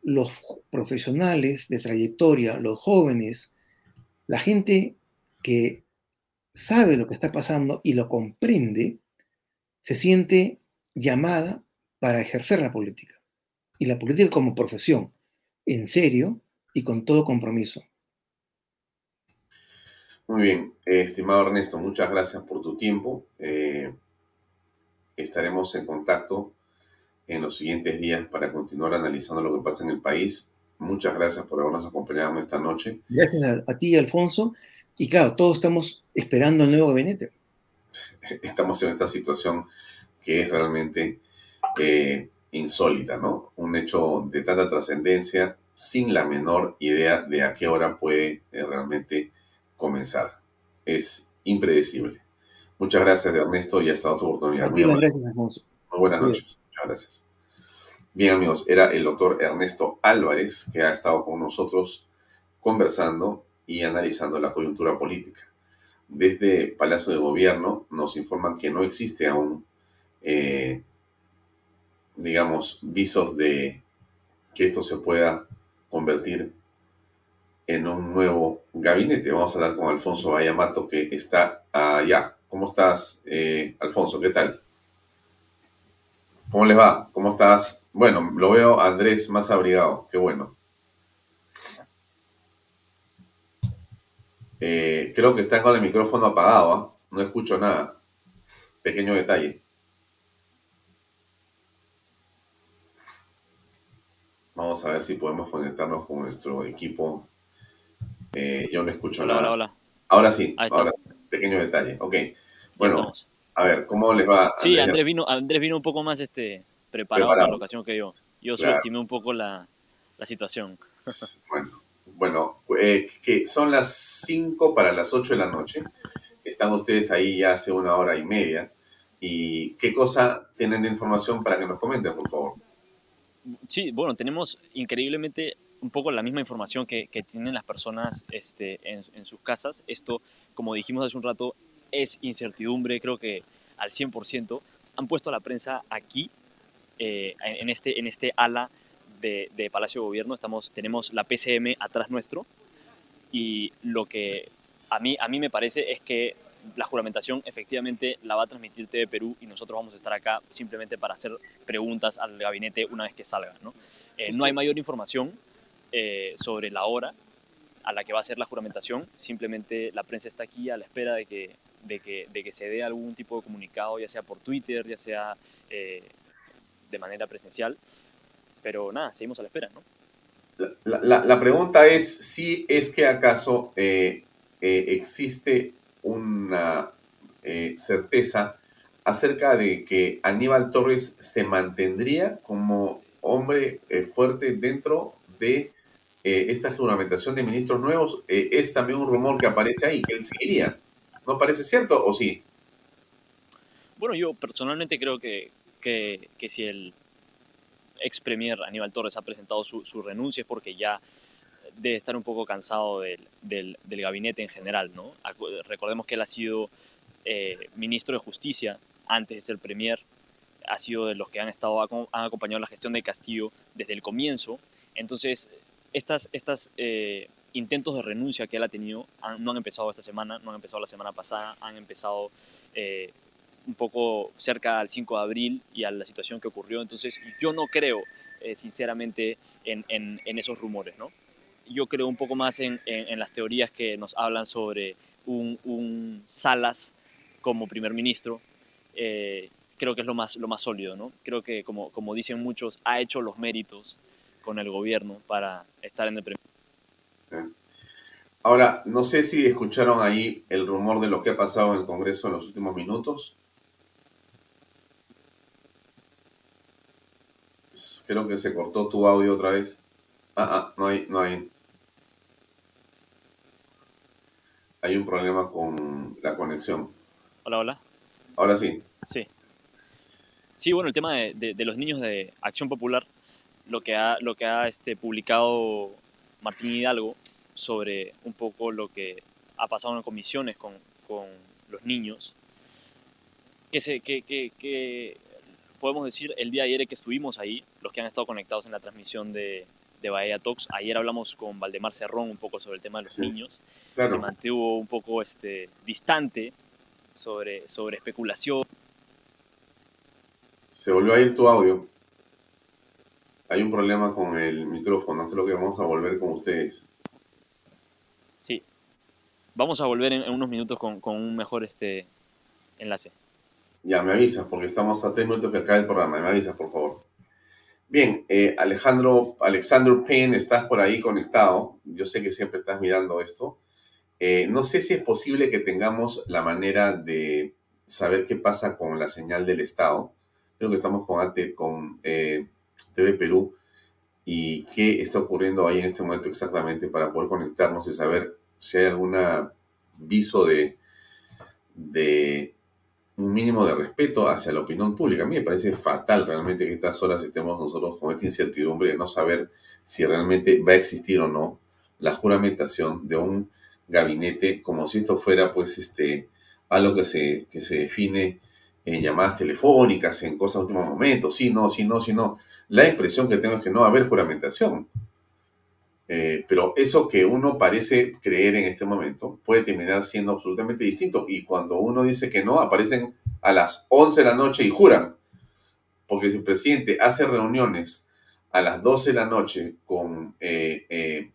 los profesionales de trayectoria, los jóvenes, la gente que sabe lo que está pasando y lo comprende, se siente llamada para ejercer la política. Y la política como profesión, en serio, y con todo compromiso. Muy bien, eh, estimado Ernesto, muchas gracias por tu tiempo. Eh, estaremos en contacto en los siguientes días para continuar analizando lo que pasa en el país. Muchas gracias por habernos acompañado esta noche. Gracias a, a ti, Alfonso. Y claro, todos estamos esperando el nuevo gabinete. Estamos en esta situación que es realmente eh, insólita, ¿no? Un hecho de tanta trascendencia sin la menor idea de a qué hora puede eh, realmente comenzar. Es impredecible. Muchas gracias, Ernesto, y hasta otra oportunidad. Muy gracias, Alfonso. Muy buenas noches. Muchas gracias. Bien, amigos, era el doctor Ernesto Álvarez que ha estado con nosotros conversando y analizando la coyuntura política. Desde Palacio de Gobierno nos informan que no existe aún, eh, digamos, visos de que esto se pueda convertir en un nuevo gabinete. Vamos a hablar con Alfonso Bayamato, que está allá. ¿Cómo estás, eh, Alfonso? ¿Qué tal? ¿Cómo les va? ¿Cómo estás? Bueno, lo veo Andrés más abrigado. Qué bueno. Eh, creo que está con el micrófono apagado. ¿ah? No escucho nada. Pequeño detalle. Vamos a ver si podemos conectarnos con nuestro equipo. Eh, yo no escucho Hola, nada. hola, hola. Ahora sí, ahora sí. Pequeño detalle. Ok. Bueno, a ver, ¿cómo les va? Sí, Andrés vino, Andrés vino un poco más este, preparado, Preparado. para la ocasión que yo. Yo Claro. subestimé un poco la, la situación. Bueno, bueno eh, que son las 5 para las 8 de la noche. Están ustedes ahí ya hace una hora y media. ¿Y qué cosa tienen de información para que nos comenten, por favor? Sí, bueno, tenemos increíblemente un poco la misma información que, que tienen las personas este, en, en sus casas. Esto, como dijimos hace un rato, es incertidumbre, creo que al 100%. Han puesto a la prensa aquí, eh, en, este, en este ala de, de Palacio de Gobierno. Estamos, tenemos la PCM atrás nuestro. Y lo que a mí, a mí me parece es que la juramentación efectivamente la va a transmitir TV Perú y nosotros vamos a estar acá simplemente para hacer preguntas al gabinete una vez que salga. No, Eh, no hay mayor información eh, sobre la hora a la que va a ser la juramentación, simplemente la prensa está aquí a la espera de que, de que, de que se dé algún tipo de comunicado, ya sea por Twitter, ya sea eh, de manera presencial, pero nada, seguimos a la espera. ¿no? La, la- la pregunta es si es que acaso eh, eh, existe una eh, certeza acerca de que Aníbal Torres se mantendría como hombre eh, fuerte dentro de eh, esta juramentación de ministros nuevos. Es también un rumor que aparece ahí, que él seguiría. ¿No parece cierto o sí? Bueno, yo personalmente creo que, que, que si el ex premier Aníbal Torres ha presentado su, su renuncia es porque ya debe estar un poco cansado del, del, gabinete en general, ¿no? Recordemos que él ha sido eh, ministro de Justicia antes de ser premier, ha sido de los que han, estado, han acompañado la gestión de Castillo desde el comienzo. Entonces, estas, estas eh, intentos de renuncia que él ha tenido no han empezado esta semana, no han empezado la semana pasada, han empezado eh, un poco cerca al 5 de abril y a la situación que ocurrió. Entonces, yo no creo, sinceramente, en, en- en esos rumores, ¿no? Yo creo un poco más en, en- las teorías que nos hablan sobre un, un Salas como primer ministro. Eh, creo que es lo más, lo más sólido, ¿no? Creo que, como, como dicen muchos, ha hecho los méritos con el gobierno para estar en el Ahora, no sé si escucharon ahí el rumor de lo que ha pasado en el Congreso en los últimos minutos. Creo que se cortó tu audio otra vez. Ah, ah, no hay, no hay. Hay un problema con la conexión. Hola, hola. Ahora sí. Sí. Sí, bueno, el tema de, de- de los niños de Acción Popular, lo que ha, lo que ha este, publicado Martín Hidalgo sobre un poco lo que ha pasado en comisiones con, con los niños, que, se, que, que, que podemos decir el día de ayer que estuvimos ahí, los que han estado conectados en la transmisión de, de Bahía Talks, ayer hablamos con Valdemar Cerrón un poco sobre el tema de los Sí. niños, se mantuvo un poco este, distante sobre, sobre especulación. Se volvió a ir tu audio. Hay un problema con el micrófono. Creo que vamos a volver con ustedes. Sí. vamos a volver en, unos minutos con, un mejor este, enlace. Ya, me avisas, porque estamos a tres minutos que acaba el programa. Me avisas, por favor. Bien, eh, Alejandro, Alexander Payne, estás por ahí conectado. Yo sé que siempre estás mirando esto. Eh, no sé si es posible que tengamos la manera de saber qué pasa con la señal del Estado. Creo que estamos con, con eh, TV Perú y qué está ocurriendo ahí en este momento exactamente para poder conectarnos y saber si hay algún viso de, de un mínimo de respeto hacia la opinión pública. A mí me parece fatal realmente que estas horas estemos nosotros con esta incertidumbre de no saber si realmente va a existir o no la juramentación de un gabinete como si esto fuera pues este algo que se, que se define en llamadas telefónicas, en cosas de último momento, sí, no, sí, no, sí, no. La impresión que tengo es que no va a haber juramentación. Eh, pero eso que uno parece creer en este momento puede terminar siendo absolutamente distinto. Y cuando uno dice que no, aparecen a las 11 de la noche y juran. Porque si el presidente hace reuniones a las 12 de la noche con eh, eh,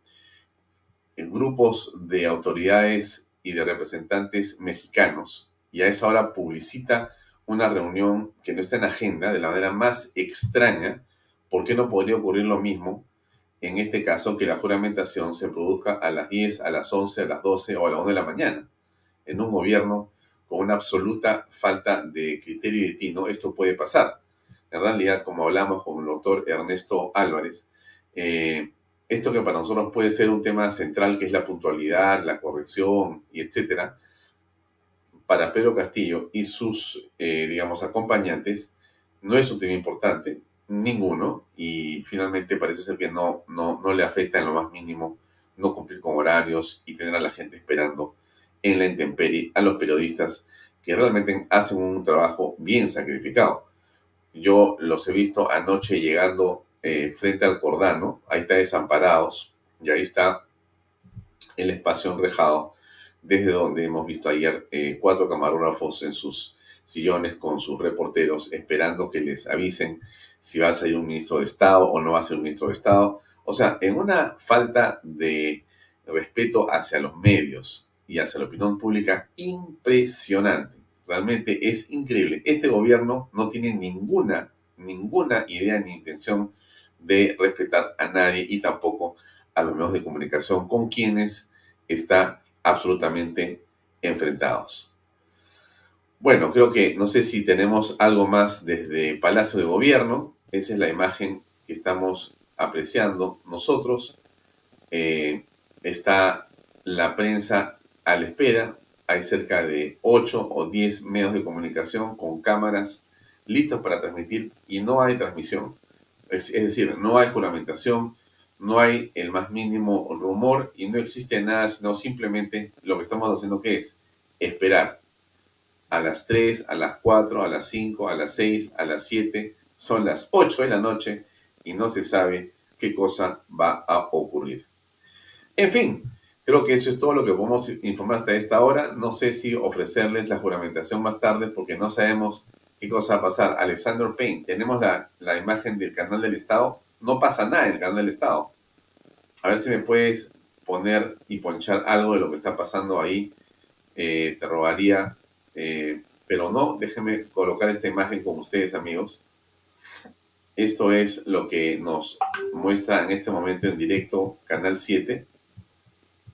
grupos de autoridades y de representantes mexicanos y a esa hora publicita una reunión que no está en agenda de la manera más extraña, ¿por qué no podría ocurrir lo mismo en este caso, que la juramentación se produzca a las 10, a las 11, a las 12 o a las 1 de la mañana. En un gobierno con una absoluta falta de criterio y de tino, esto puede pasar. En realidad, como hablamos con el doctor Ernesto Álvarez, eh, esto que para nosotros puede ser un tema central, que es la puntualidad, la corrección y etcétera, para Pedro Castillo y sus, eh, digamos, acompañantes, no es un tema importante, ninguno y finalmente parece ser que no, no, no le afecta en lo más mínimo no cumplir con horarios y tener a la gente esperando en la intemperie a los periodistas que realmente hacen un trabajo bien sacrificado. Yo los he visto anoche llegando eh, frente al Cordano, ahí está desamparados y ahí está el espacio enrejado desde donde hemos visto ayer eh, cuatro camarógrafos en sus sillones con sus reporteros esperando que les avisen si va a ser un ministro de Estado o no va a ser un ministro de Estado. O sea, en una falta de respeto hacia los medios y hacia la opinión pública impresionante. Realmente es increíble. Este gobierno no tiene ninguna, ninguna idea ni intención de respetar a nadie y tampoco a los medios de comunicación con quienes está absolutamente enfrentados. Bueno, creo que no sé si tenemos algo más desde Palacio de Gobierno. Esa es la imagen que estamos apreciando nosotros. Eh, está la prensa a la espera. Hay cerca de 8 o 10 medios de comunicación con cámaras listos para transmitir y no hay transmisión. Es, decir, no hay juramentación, no hay el más mínimo rumor y no existe nada, sino simplemente lo que estamos haciendo que es esperar a las 3, a las 4, a las 5, a las 6, a las 7 son las 8 de la noche y no se sabe qué cosa va a ocurrir. En fin, creo que eso es todo lo que podemos informar hasta esta hora. No sé si ofrecerles la juramentación más tarde porque no sabemos qué cosa va a pasar. Alexander Payne, tenemos la, imagen del canal del Estado. No pasa nada en el canal del Estado. A ver si me puedes poner y ponchar algo de lo que está pasando ahí. Eh, te robaría. Eh, pero no, déjenme colocar esta imagen con ustedes, amigos. Esto es lo que nos muestra en este momento en directo Canal 7.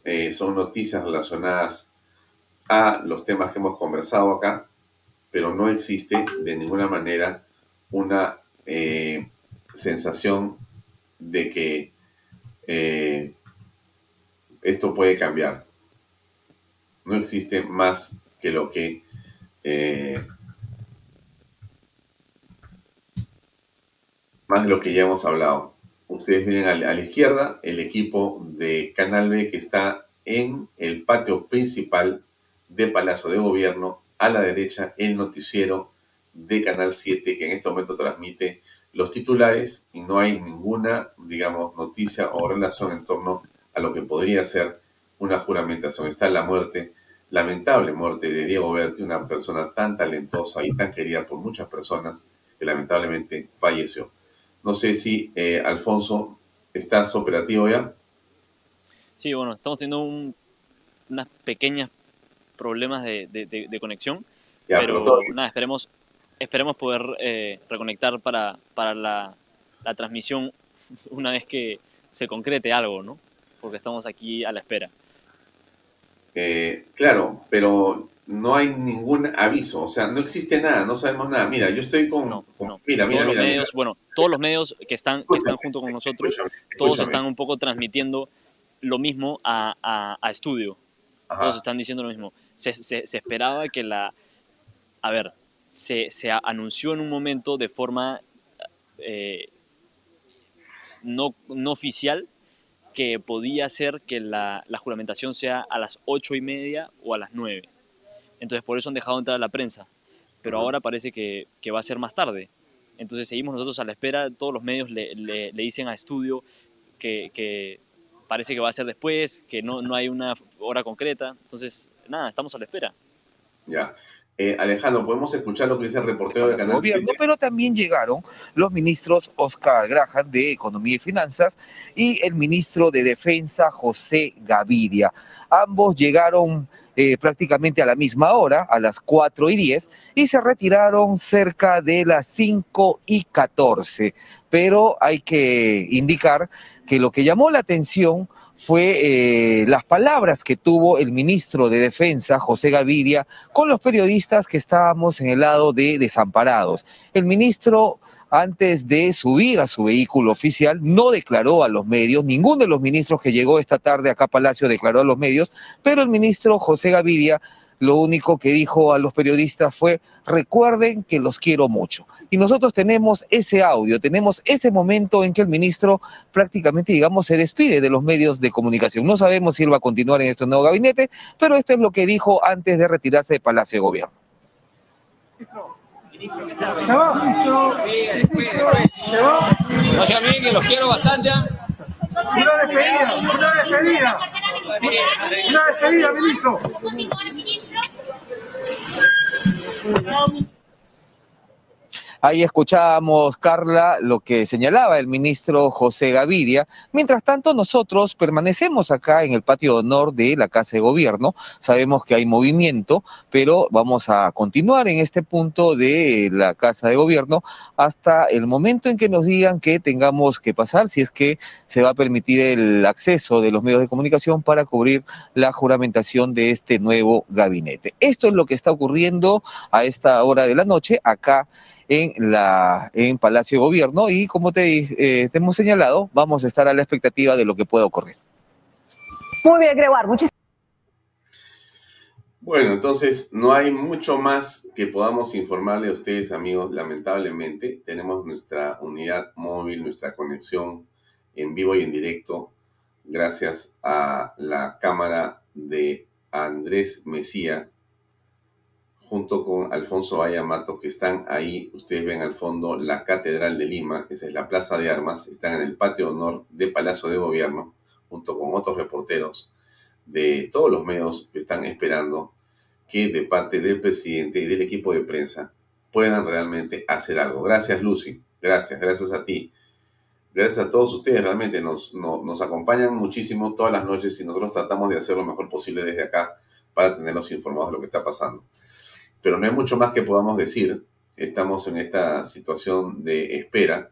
Eh, son noticias relacionadas a los temas que hemos conversado acá, pero no existe de ninguna manera una eh, sensación de que eh, esto puede cambiar. No existe más que lo que más de lo que ya hemos hablado. Ustedes ven a la, izquierda el equipo de Canal B que está en el patio principal de Palacio de Gobierno. A la derecha el noticiero de Canal 7 que en este momento transmite los titulares y no hay ninguna, digamos, noticia o relación en torno a lo que podría ser una juramentación. Está la muerte, lamentable muerte de Diego Berti, una persona tan talentosa y tan querida por muchas personas que lamentablemente falleció. No sé si, eh, Alfonso, ¿estás operativo ya? Sí, bueno, estamos teniendo un unas pequeñas problemas de, de- de- de conexión, Ya, pero, nada, esperemos, esperemos poder eh, reconectar para, para la, la transmisión una vez que se concrete algo, ¿no? Porque estamos aquí a la espera. Eh, claro, pero no hay ningún aviso, o sea, no existe nada, no sabemos nada. Mira, yo estoy con... No, con- no. Mira, mira, todos mira. los medios, bueno, todos los medios que están, que están junto con nosotros, Escúchame, todos están un poco transmitiendo lo mismo a, a- a estudio. Ajá. Todos están diciendo lo mismo. Se, se- se esperaba que la... A ver, se, se anunció en un momento de forma eh, no, no oficial que podía ser que la, la juramentación sea a las ocho y media o a las nueve. Entonces por eso han dejado entrar a la prensa. Pero ahora parece que, que va a ser más tarde. Entonces seguimos nosotros a la espera, todos los medios le, le- le dicen a estudio que, que parece que va a ser después, que no, no hay una hora concreta. Entonces, nada, estamos a la espera. Ya. Eh, Alejandro, ¿podemos escuchar lo que dice el reportero del Palacio canal Gobierno, 7? pero también llegaron los ministros Oscar Graham de Economía y Finanzas y el ministro de Defensa José Gaviria. Ambos llegaron eh, prácticamente a la misma hora, a las 4 y 10, y se retiraron cerca de las 5 y 14. Pero hay que indicar que lo que llamó la atención fue eh, las palabras que tuvo el ministro de Defensa, José Gaviria, con los periodistas que estábamos en el lado de desamparados. El ministro, antes de subir a su vehículo oficial, no declaró a los medios, ninguno de los ministros que llegó esta tarde acá a Palacio declaró a los medios, pero el ministro José Gaviria lo único que dijo a los periodistas fue, recuerden que los quiero mucho. Y nosotros tenemos ese audio, tenemos ese momento en que el ministro prácticamente, digamos, se despide de los medios de comunicación. No sabemos si él va a continuar en este nuevo gabinete, pero esto es lo que dijo antes de retirarse de Palacio de Gobierno. O sea, miren que los quiero bastante. Una despedida, una despedida. Una despedida, ministro. Ahí escuchábamos, Carla, lo que señalaba el ministro José Gaviria. Mientras tanto, nosotros permanecemos acá en el patio de honor de la Casa de Gobierno. Sabemos que hay movimiento, pero vamos a continuar en este punto de la Casa de Gobierno hasta el momento en que nos digan que tengamos que pasar, si es que se va a permitir el acceso de los medios de comunicación para cubrir la juramentación de este nuevo gabinete. Esto es lo que está ocurriendo a esta hora de la noche acá en, la, en Palacio de Gobierno y como te, eh, te hemos señalado, vamos a estar a la expectativa de lo que pueda ocurrir. Muy bien, Gregoire, muchísimas Bueno, entonces no hay mucho más que podamos informarle a ustedes, amigos. Lamentablemente, tenemos nuestra unidad móvil, nuestra conexión en vivo y en directo, gracias a la cámara de Andrés Mesía, junto con Alfonso Vallamato, que están ahí. Ustedes ven al fondo la Catedral de Lima, esa es la Plaza de Armas. Están en el patio honor de Palacio de Gobierno, junto con otros reporteros de todos los medios que están esperando que de parte del presidente y del equipo de prensa puedan realmente hacer algo. Gracias, Lucy. Gracias, gracias a ti. Gracias a todos ustedes, realmente nos, no- nos acompañan muchísimo todas las noches y nosotros tratamos de hacer lo mejor posible desde acá para tenerlos informados de lo que está pasando. Pero no hay mucho más que podamos decir. Estamos en esta situación de espera.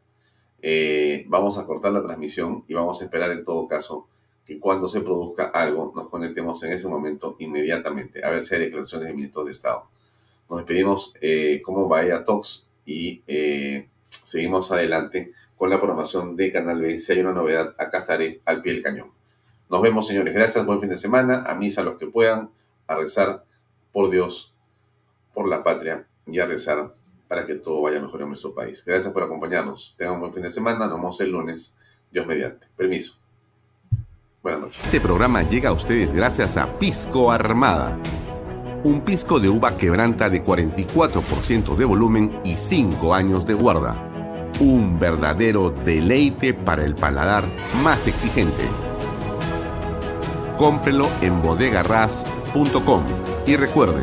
Eh, vamos a cortar la transmisión y vamos a esperar en todo caso que cuando se produzca algo nos conectemos en ese momento inmediatamente a ver si hay declaraciones de ministros de Estado. Nos despedimos eh, como Bahía Talks y eh, seguimos adelante con la programación de Canal B. Si hay una novedad, acá estaré al pie del cañón. Nos vemos, señores. Gracias, buen fin de semana. A misa los que puedan, a rezar por Dios, por la patria y a rezar para que todo vaya mejor en nuestro país. Gracias por acompañarnos. Tengan un buen fin de semana. Nos vemos el lunes. Dios mediante. Permiso. Buenas noches. Este programa llega a ustedes gracias a Pisco Armada. Un pisco de uva quebranta de 44% de volumen y 5 años de guarda. Un verdadero deleite para el paladar más exigente. Cómprelo en bodegarras.com y recuerde,